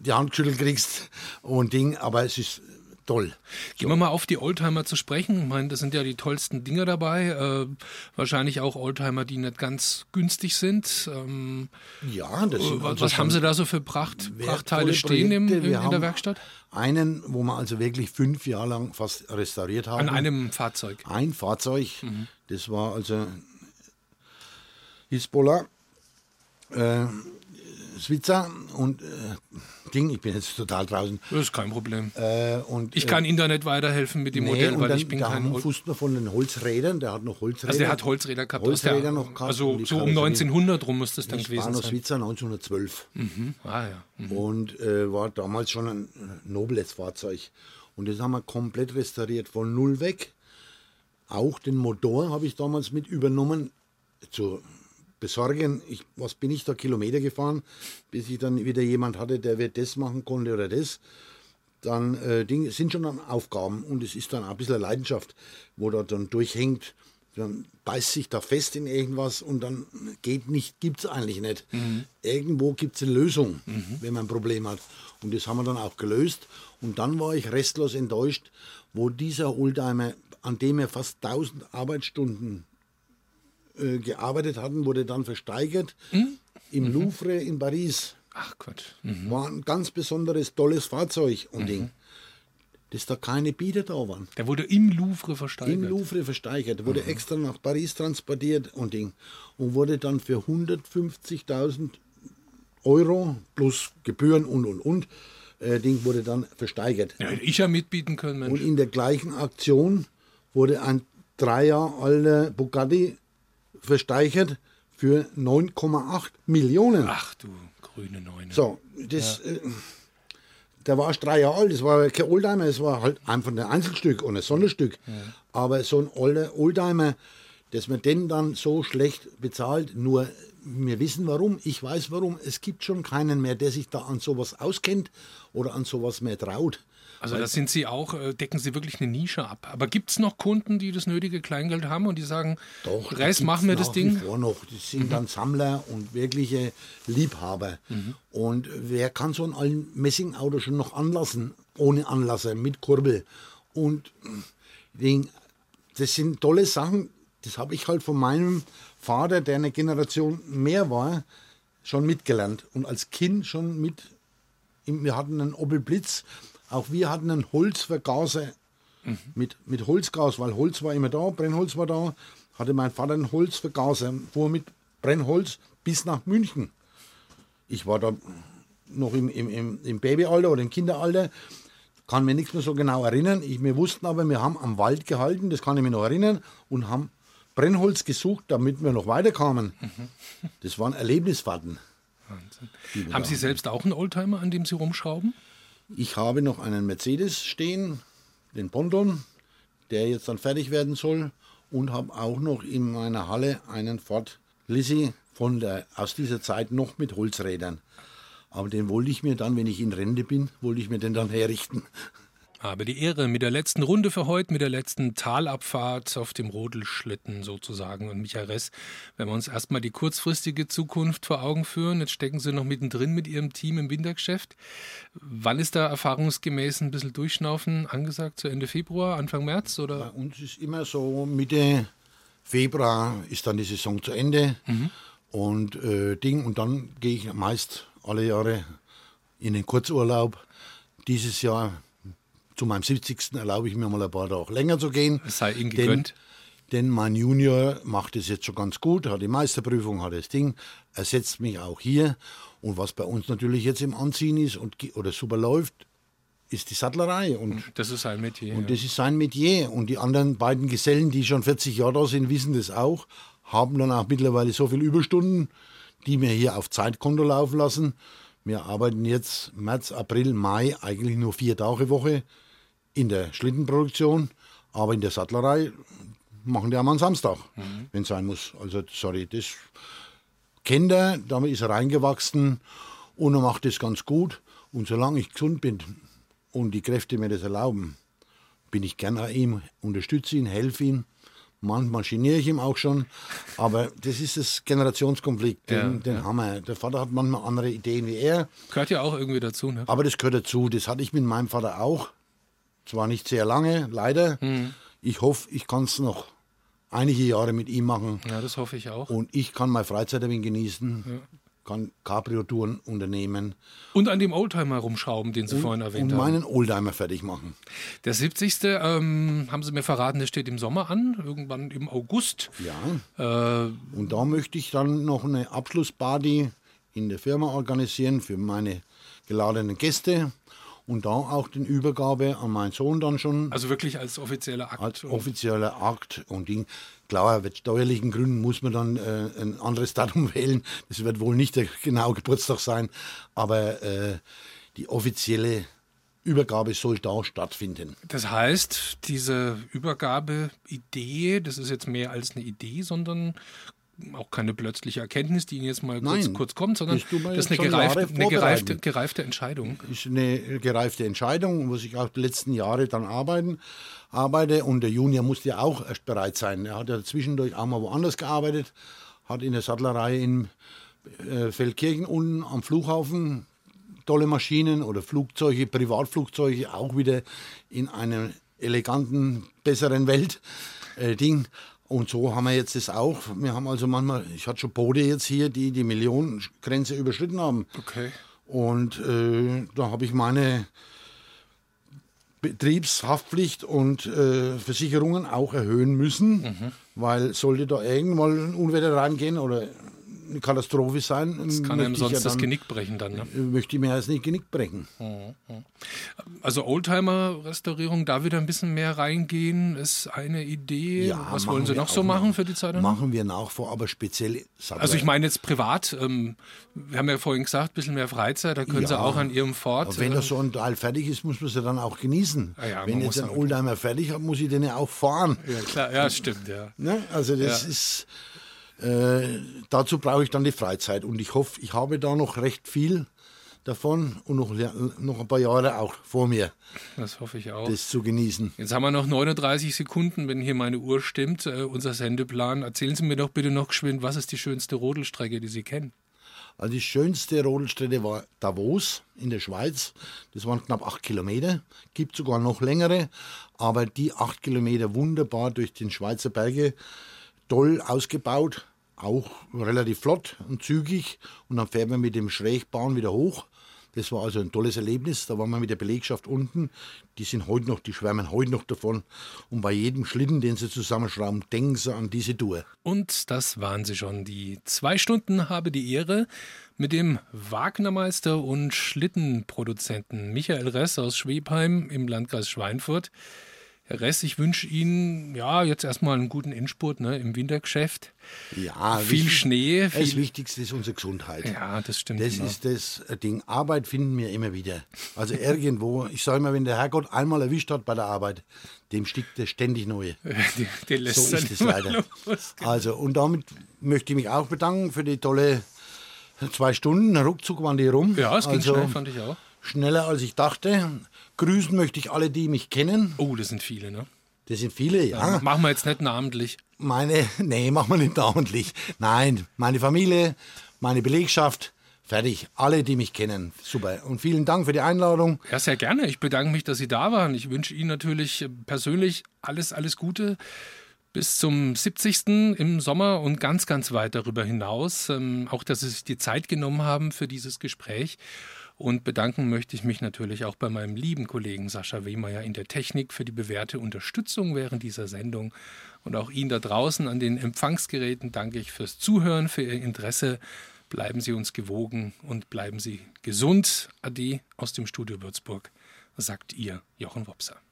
[SPEAKER 2] die Hand geschüttelt kriegst und Ding, aber es ist toll.
[SPEAKER 1] Gehen wir mal auf die Oldtimer zu sprechen. Ich meine, das sind ja die tollsten Dinger dabei. Äh, wahrscheinlich auch Oldtimer, die nicht ganz günstig sind. Ähm,
[SPEAKER 2] ja, das sind
[SPEAKER 1] äh, Was, was haben Sie da so für Pracht, Prachtteile stehen im, in, in der Werkstatt?
[SPEAKER 2] Einen, wo wir also wirklich fünf Jahre lang fast restauriert haben.
[SPEAKER 1] An einem Fahrzeug?
[SPEAKER 2] Ein Fahrzeug. Mhm. Das war also Hisbollah. Äh, Switzer und äh, Ding, ich bin jetzt total draußen.
[SPEAKER 1] Das ist kein Problem.
[SPEAKER 2] Äh, und,
[SPEAKER 1] ich kann äh, Ihnen da nicht weiterhelfen mit dem nee, Modell, weil
[SPEAKER 2] dann,
[SPEAKER 1] ich bin
[SPEAKER 2] da
[SPEAKER 1] kein
[SPEAKER 2] Fußner von den Holzrädern, der hat noch Holzräder.
[SPEAKER 1] Also der hat Holzräder gehabt.
[SPEAKER 2] Holzräder
[SPEAKER 1] der,
[SPEAKER 2] noch gehabt.
[SPEAKER 1] Also so um 1900 rum muss das dann gewesen
[SPEAKER 2] sein. Switzer 1912.
[SPEAKER 1] Mhm. Ah, ja. Mhm.
[SPEAKER 2] Und äh, war damals schon ein nobles Fahrzeug. Und das haben wir komplett restauriert, von null weg. Auch den Motor habe ich damals mit übernommen. Zu besorgen. Ich, was bin ich da Kilometer gefahren, bis ich dann wieder jemand hatte, der wird das machen konnte oder das. Dann äh, Ding, sind schon dann Aufgaben und es ist dann auch ein bisschen Leidenschaft, wo da dann durchhängt. Dann beißt sich da fest in irgendwas und dann geht nicht, gibt es eigentlich nicht. Mhm. Irgendwo gibt es eine Lösung, mhm. wenn man ein Problem hat. Und das haben wir dann auch gelöst. Und dann war ich restlos enttäuscht, wo dieser Oldtimer, an dem er fast 1000 Arbeitsstunden äh, gearbeitet hatten, wurde dann versteigert mhm. im Louvre in Paris.
[SPEAKER 1] Ach Gott.
[SPEAKER 2] Mhm. War ein ganz besonderes, tolles Fahrzeug und mhm. Ding. Dass da keine Bieter da waren.
[SPEAKER 1] Der wurde im Louvre versteigert.
[SPEAKER 2] Im Louvre versteigert. Wurde mhm. extra nach Paris transportiert und Ding. Und wurde dann für 150.000 Euro plus Gebühren und und und äh, Ding wurde dann versteigert.
[SPEAKER 1] Ja, hätte ich ja mitbieten können, Mensch.
[SPEAKER 2] Und in der gleichen Aktion wurde ein drei Jahre alter Bugatti versteigert für 9,8 Millionen.
[SPEAKER 1] Ach du grüne Neune.
[SPEAKER 2] So, das, ja. äh, der war erst drei Jahre alt, das war kein Oldtimer, es war halt einfach ein Einzelstück und ein Sonderstück. Ja. Aber so ein alter Oldtimer, dass man den dann so schlecht bezahlt, nur wir wissen warum, ich weiß warum, es gibt schon keinen mehr, der sich da an sowas auskennt oder an sowas mehr traut.
[SPEAKER 1] Also da sind Sie auch, äh, decken Sie wirklich eine Nische ab. Aber gibt es noch Kunden, die das nötige Kleingeld haben und die sagen,
[SPEAKER 2] Doch,
[SPEAKER 1] Rest machen wir das Ding?
[SPEAKER 2] Vor noch. Das sind mhm. dann Sammler und wirkliche Liebhaber. Mhm. Und wer kann so ein Messingauto schon noch anlassen, ohne Anlasser, mit Kurbel? Und das sind tolle Sachen, das habe ich halt von meinem Vater, der eine Generation mehr war, schon mitgelernt. Und als Kind schon mit, wir hatten einen Opel Blitz, auch wir hatten einen Holzvergaser mhm. mit, mit Holzgas, weil Holz war immer da, Brennholz war da. Hatte mein Vater einen Holzvergaser, fuhr mit Brennholz bis nach München. Ich war da noch im, im, im Babyalter oder im Kinderalter, kann mir nichts mehr so genau erinnern. Ich, wir wussten aber, wir haben am Wald gehalten, das kann ich mir noch erinnern, und haben Brennholz gesucht, damit wir noch weiterkamen. Mhm. Das waren Erlebnisfahrten.
[SPEAKER 1] Haben Sie selbst auch einen Oldtimer, an dem Sie rumschrauben?
[SPEAKER 2] Ich habe noch einen Mercedes stehen, den Ponton, der jetzt dann fertig werden soll. Und habe auch noch in meiner Halle einen Ford Lizzie von der, aus dieser Zeit noch mit Holzrädern. Aber den wollte ich mir dann, wenn ich in Rente bin, wollte ich mir den dann herrichten.
[SPEAKER 1] Habe die Ehre mit der letzten Runde für heute, mit der letzten Talabfahrt auf dem Rodelschlitten sozusagen. Und Michael Ress, wenn wir uns erstmal die kurzfristige Zukunft vor Augen führen, jetzt stecken Sie noch mittendrin mit Ihrem Team im Wintergeschäft. Wann ist da erfahrungsgemäß ein bisschen Durchschnaufen angesagt? Zu Ende Februar, Anfang März? Oder?
[SPEAKER 2] Bei uns ist immer so Mitte Februar ist dann die Saison zu Ende. Mhm. Und äh, Ding, und dann gehe ich meist alle Jahre in den Kurzurlaub. Dieses Jahr zu meinem 70. erlaube ich mir mal ein paar Tage länger zu gehen.
[SPEAKER 1] Es sei Ihnen gegönnt.
[SPEAKER 2] Denn, denn mein Junior macht es jetzt schon ganz gut, hat die Meisterprüfung, hat das Ding, ersetzt mich auch hier. Und was bei uns natürlich jetzt im Anziehen ist und, oder super läuft, ist die Sattlerei. Und,
[SPEAKER 1] das ist sein Metier.
[SPEAKER 2] Und das ist sein Metier. Und die anderen beiden Gesellen, die schon 40 Jahre da sind, wissen das auch, haben dann auch mittlerweile so viele Überstunden, die wir hier auf Zeitkonto laufen lassen. Wir arbeiten jetzt März, April, Mai eigentlich nur vier Tage Woche in der Schlittenproduktion, aber in der Sattlerei machen die auch mal einen Samstag, mhm. wenn es sein muss. Also, sorry, das kennt er, damit ist er reingewachsen und er macht das ganz gut. Und solange ich gesund bin und die Kräfte mir das erlauben, bin ich gerne an ihm, unterstütze ihn, helfe ihm, Manchmal geniere ich ihm auch schon. Aber das ist das Generationskonflikt, den,
[SPEAKER 1] Ja,
[SPEAKER 2] den haben wir. Der Vater hat manchmal andere Ideen wie er.
[SPEAKER 1] Gehört ja auch irgendwie dazu, ne?
[SPEAKER 2] Aber das gehört dazu. Das hatte ich mit meinem Vater auch. Zwar nicht sehr lange, leider.
[SPEAKER 1] Hm.
[SPEAKER 2] Ich hoffe, ich kann es noch einige Jahre mit ihm machen.
[SPEAKER 1] Ja, das hoffe ich auch.
[SPEAKER 2] Und ich kann meine Freizeit wenig genießen, kann Cabrio-Touren unternehmen
[SPEAKER 1] Und an dem Oldtimer rumschrauben, den Sie vorhin erwähnt
[SPEAKER 2] und
[SPEAKER 1] haben.
[SPEAKER 2] meinen Oldtimer fertig machen.
[SPEAKER 1] Der 70. Ähm, haben Sie mir verraten, der steht im Sommer an, irgendwann im August.
[SPEAKER 2] Ja.
[SPEAKER 1] Äh,
[SPEAKER 2] Und da möchte ich dann noch eine Abschlussparty in der Firma organisieren für meine geladenen Gäste und da auch den Übergabe an meinen Sohn dann schon
[SPEAKER 1] also wirklich als offizieller Akt.
[SPEAKER 2] als offizieller Akt und Ding. Klar, mit steuerlichen Gründen muss man dann äh, ein anderes Datum wählen. Das wird wohl nicht der genaue Geburtstag sein, aber äh, die offizielle Übergabe soll da stattfinden.
[SPEAKER 1] Das heißt, diese Übergabeidee, das ist jetzt mehr als eine Idee, sondern auch keine plötzliche Erkenntnis, die Ihnen jetzt mal kurz,
[SPEAKER 2] Nein,
[SPEAKER 1] kurz kommt, sondern
[SPEAKER 2] das
[SPEAKER 1] ist eine, gereifte, eine gereifte, gereifte Entscheidung.
[SPEAKER 2] ist eine gereifte Entscheidung, muss ich auch die letzten Jahre dann arbeiten, arbeite. Und der Junior musste ja auch erst bereit sein. Er hat ja zwischendurch auch mal woanders gearbeitet, hat in der Sattlerei in äh, Feldkirchen unten am Flughafen tolle Maschinen oder Flugzeuge, Privatflugzeuge, auch wieder in einer eleganten, besseren Welt äh, Ding. Und so haben wir jetzt das auch. Wir haben also manchmal, ich hatte schon Boote jetzt hier, die die Millionengrenze überschritten haben.
[SPEAKER 1] Okay.
[SPEAKER 2] Und äh, da habe ich meine Betriebshaftpflicht und äh, Versicherungen auch erhöhen müssen, weil sollte da irgendwann ein Unwetter reingehen oder eine Katastrophe sein,
[SPEAKER 1] Das kann einem sonst
[SPEAKER 2] ja
[SPEAKER 1] das
[SPEAKER 2] dann-
[SPEAKER 1] Genick brechen dann. Ne?
[SPEAKER 2] möchte ich mir jetzt nicht Genick brechen.
[SPEAKER 1] Also Oldtimer-Restaurierung, da wieder ein bisschen mehr reingehen, ist eine Idee. Was wollen Sie noch so machen
[SPEAKER 2] noch.
[SPEAKER 1] für die Zeit?
[SPEAKER 2] Machen wir nach vor, aber speziell
[SPEAKER 1] Also ich meine jetzt privat, ähm, wir haben ja vorhin gesagt, ein bisschen mehr Freizeit, da können Sie
[SPEAKER 2] Ja.
[SPEAKER 1] auch an Ihrem Fort.
[SPEAKER 2] Aber wenn
[SPEAKER 1] äh,
[SPEAKER 2] das so ein Teil fertig ist, muss man es ja dann auch genießen.
[SPEAKER 1] Ah ja,
[SPEAKER 2] wenn jetzt ein Oldtimer fertig hat, muss ich den ja auch fahren.
[SPEAKER 1] ja, klar, ja, stimmt, ja.
[SPEAKER 2] Ne? Also das
[SPEAKER 1] Ja.
[SPEAKER 2] ist, äh, dazu brauche ich dann die Freizeit und ich hoffe, ich habe da noch recht viel davon und noch, noch ein paar Jahre auch vor mir,
[SPEAKER 1] Das hoffe ich auch.
[SPEAKER 2] das zu genießen.
[SPEAKER 1] Jetzt haben wir noch 39 Sekunden, wenn hier meine Uhr stimmt, äh, unser Sendeplan. Erzählen Sie mir doch bitte noch geschwind, was ist die schönste Rodelstrecke, die Sie kennen?
[SPEAKER 2] Also die schönste Rodelstrecke war Davos in der Schweiz. Das waren knapp acht Kilometer. Gibt sogar noch längere, aber die acht Kilometer wunderbar durch den Schweizer Berge, toll ausgebaut, auch relativ flott und zügig. Und dann fährt man mit dem Schrägbahn wieder hoch. Das war also ein tolles Erlebnis. Da waren wir mit der Belegschaft unten. Die sind heute noch, die schwärmen heute noch davon. Und bei jedem Schlitten, den sie zusammenschrauben, denken sie an diese Tour.
[SPEAKER 1] Und das waren sie schon. Die zwei Stunden habe die Ehre mit dem Wagnermeister und Schlittenproduzenten Michael Ress aus Schwebheim im Landkreis Schweinfurt. Herr Ress, ich wünsche Ihnen ja jetzt erstmal einen guten Endspurt ne, im Wintergeschäft.
[SPEAKER 2] Ja,
[SPEAKER 1] Viel
[SPEAKER 2] wichtig-
[SPEAKER 1] Schnee,
[SPEAKER 2] Das
[SPEAKER 1] viel-
[SPEAKER 2] Wichtigste ist unsere Gesundheit.
[SPEAKER 1] Ja, das stimmt.
[SPEAKER 2] Das
[SPEAKER 1] genau.
[SPEAKER 2] ist das Ding. Arbeit finden wir immer wieder. Also irgendwo, ich sage immer, wenn der Herrgott einmal erwischt hat bei der Arbeit, dem stickt er ständig neue.
[SPEAKER 1] die, die lässt
[SPEAKER 2] So ist es leider.
[SPEAKER 1] los.
[SPEAKER 2] Also, und damit möchte ich mich auch bedanken für die tolle zwei Stunden. Ruckzuck waren die rum.
[SPEAKER 1] Ja, es ging
[SPEAKER 2] also,
[SPEAKER 1] schnell, fand ich auch.
[SPEAKER 2] Schneller als ich dachte. Grüßen möchte ich alle, die mich kennen.
[SPEAKER 1] Oh, das sind viele, ne?
[SPEAKER 2] Das sind viele, ja.
[SPEAKER 1] Machen wir jetzt nicht namentlich.
[SPEAKER 2] Meine, nee, machen wir nicht namentlich. Nein, meine Familie, meine Belegschaft, fertig. Alle, die mich kennen. Super. Und vielen Dank für die Einladung.
[SPEAKER 1] Ja, sehr gerne. Ich bedanke mich, dass Sie da waren. Ich wünsche Ihnen natürlich persönlich alles, alles Gute bis zum 70. im Sommer und ganz, ganz weit darüber hinaus. Ähm, auch, dass Sie sich die Zeit genommen haben für dieses Gespräch. Und bedanken möchte ich mich natürlich auch bei meinem lieben Kollegen Sascha Wehmeier in der Technik für die bewährte Unterstützung während dieser Sendung. Und auch Ihnen da draußen an den Empfangsgeräten danke ich fürs Zuhören, für Ihr Interesse. Bleiben Sie uns gewogen und bleiben Sie gesund. Ade aus dem Studio Würzburg, sagt Ihr Jochen Wopser.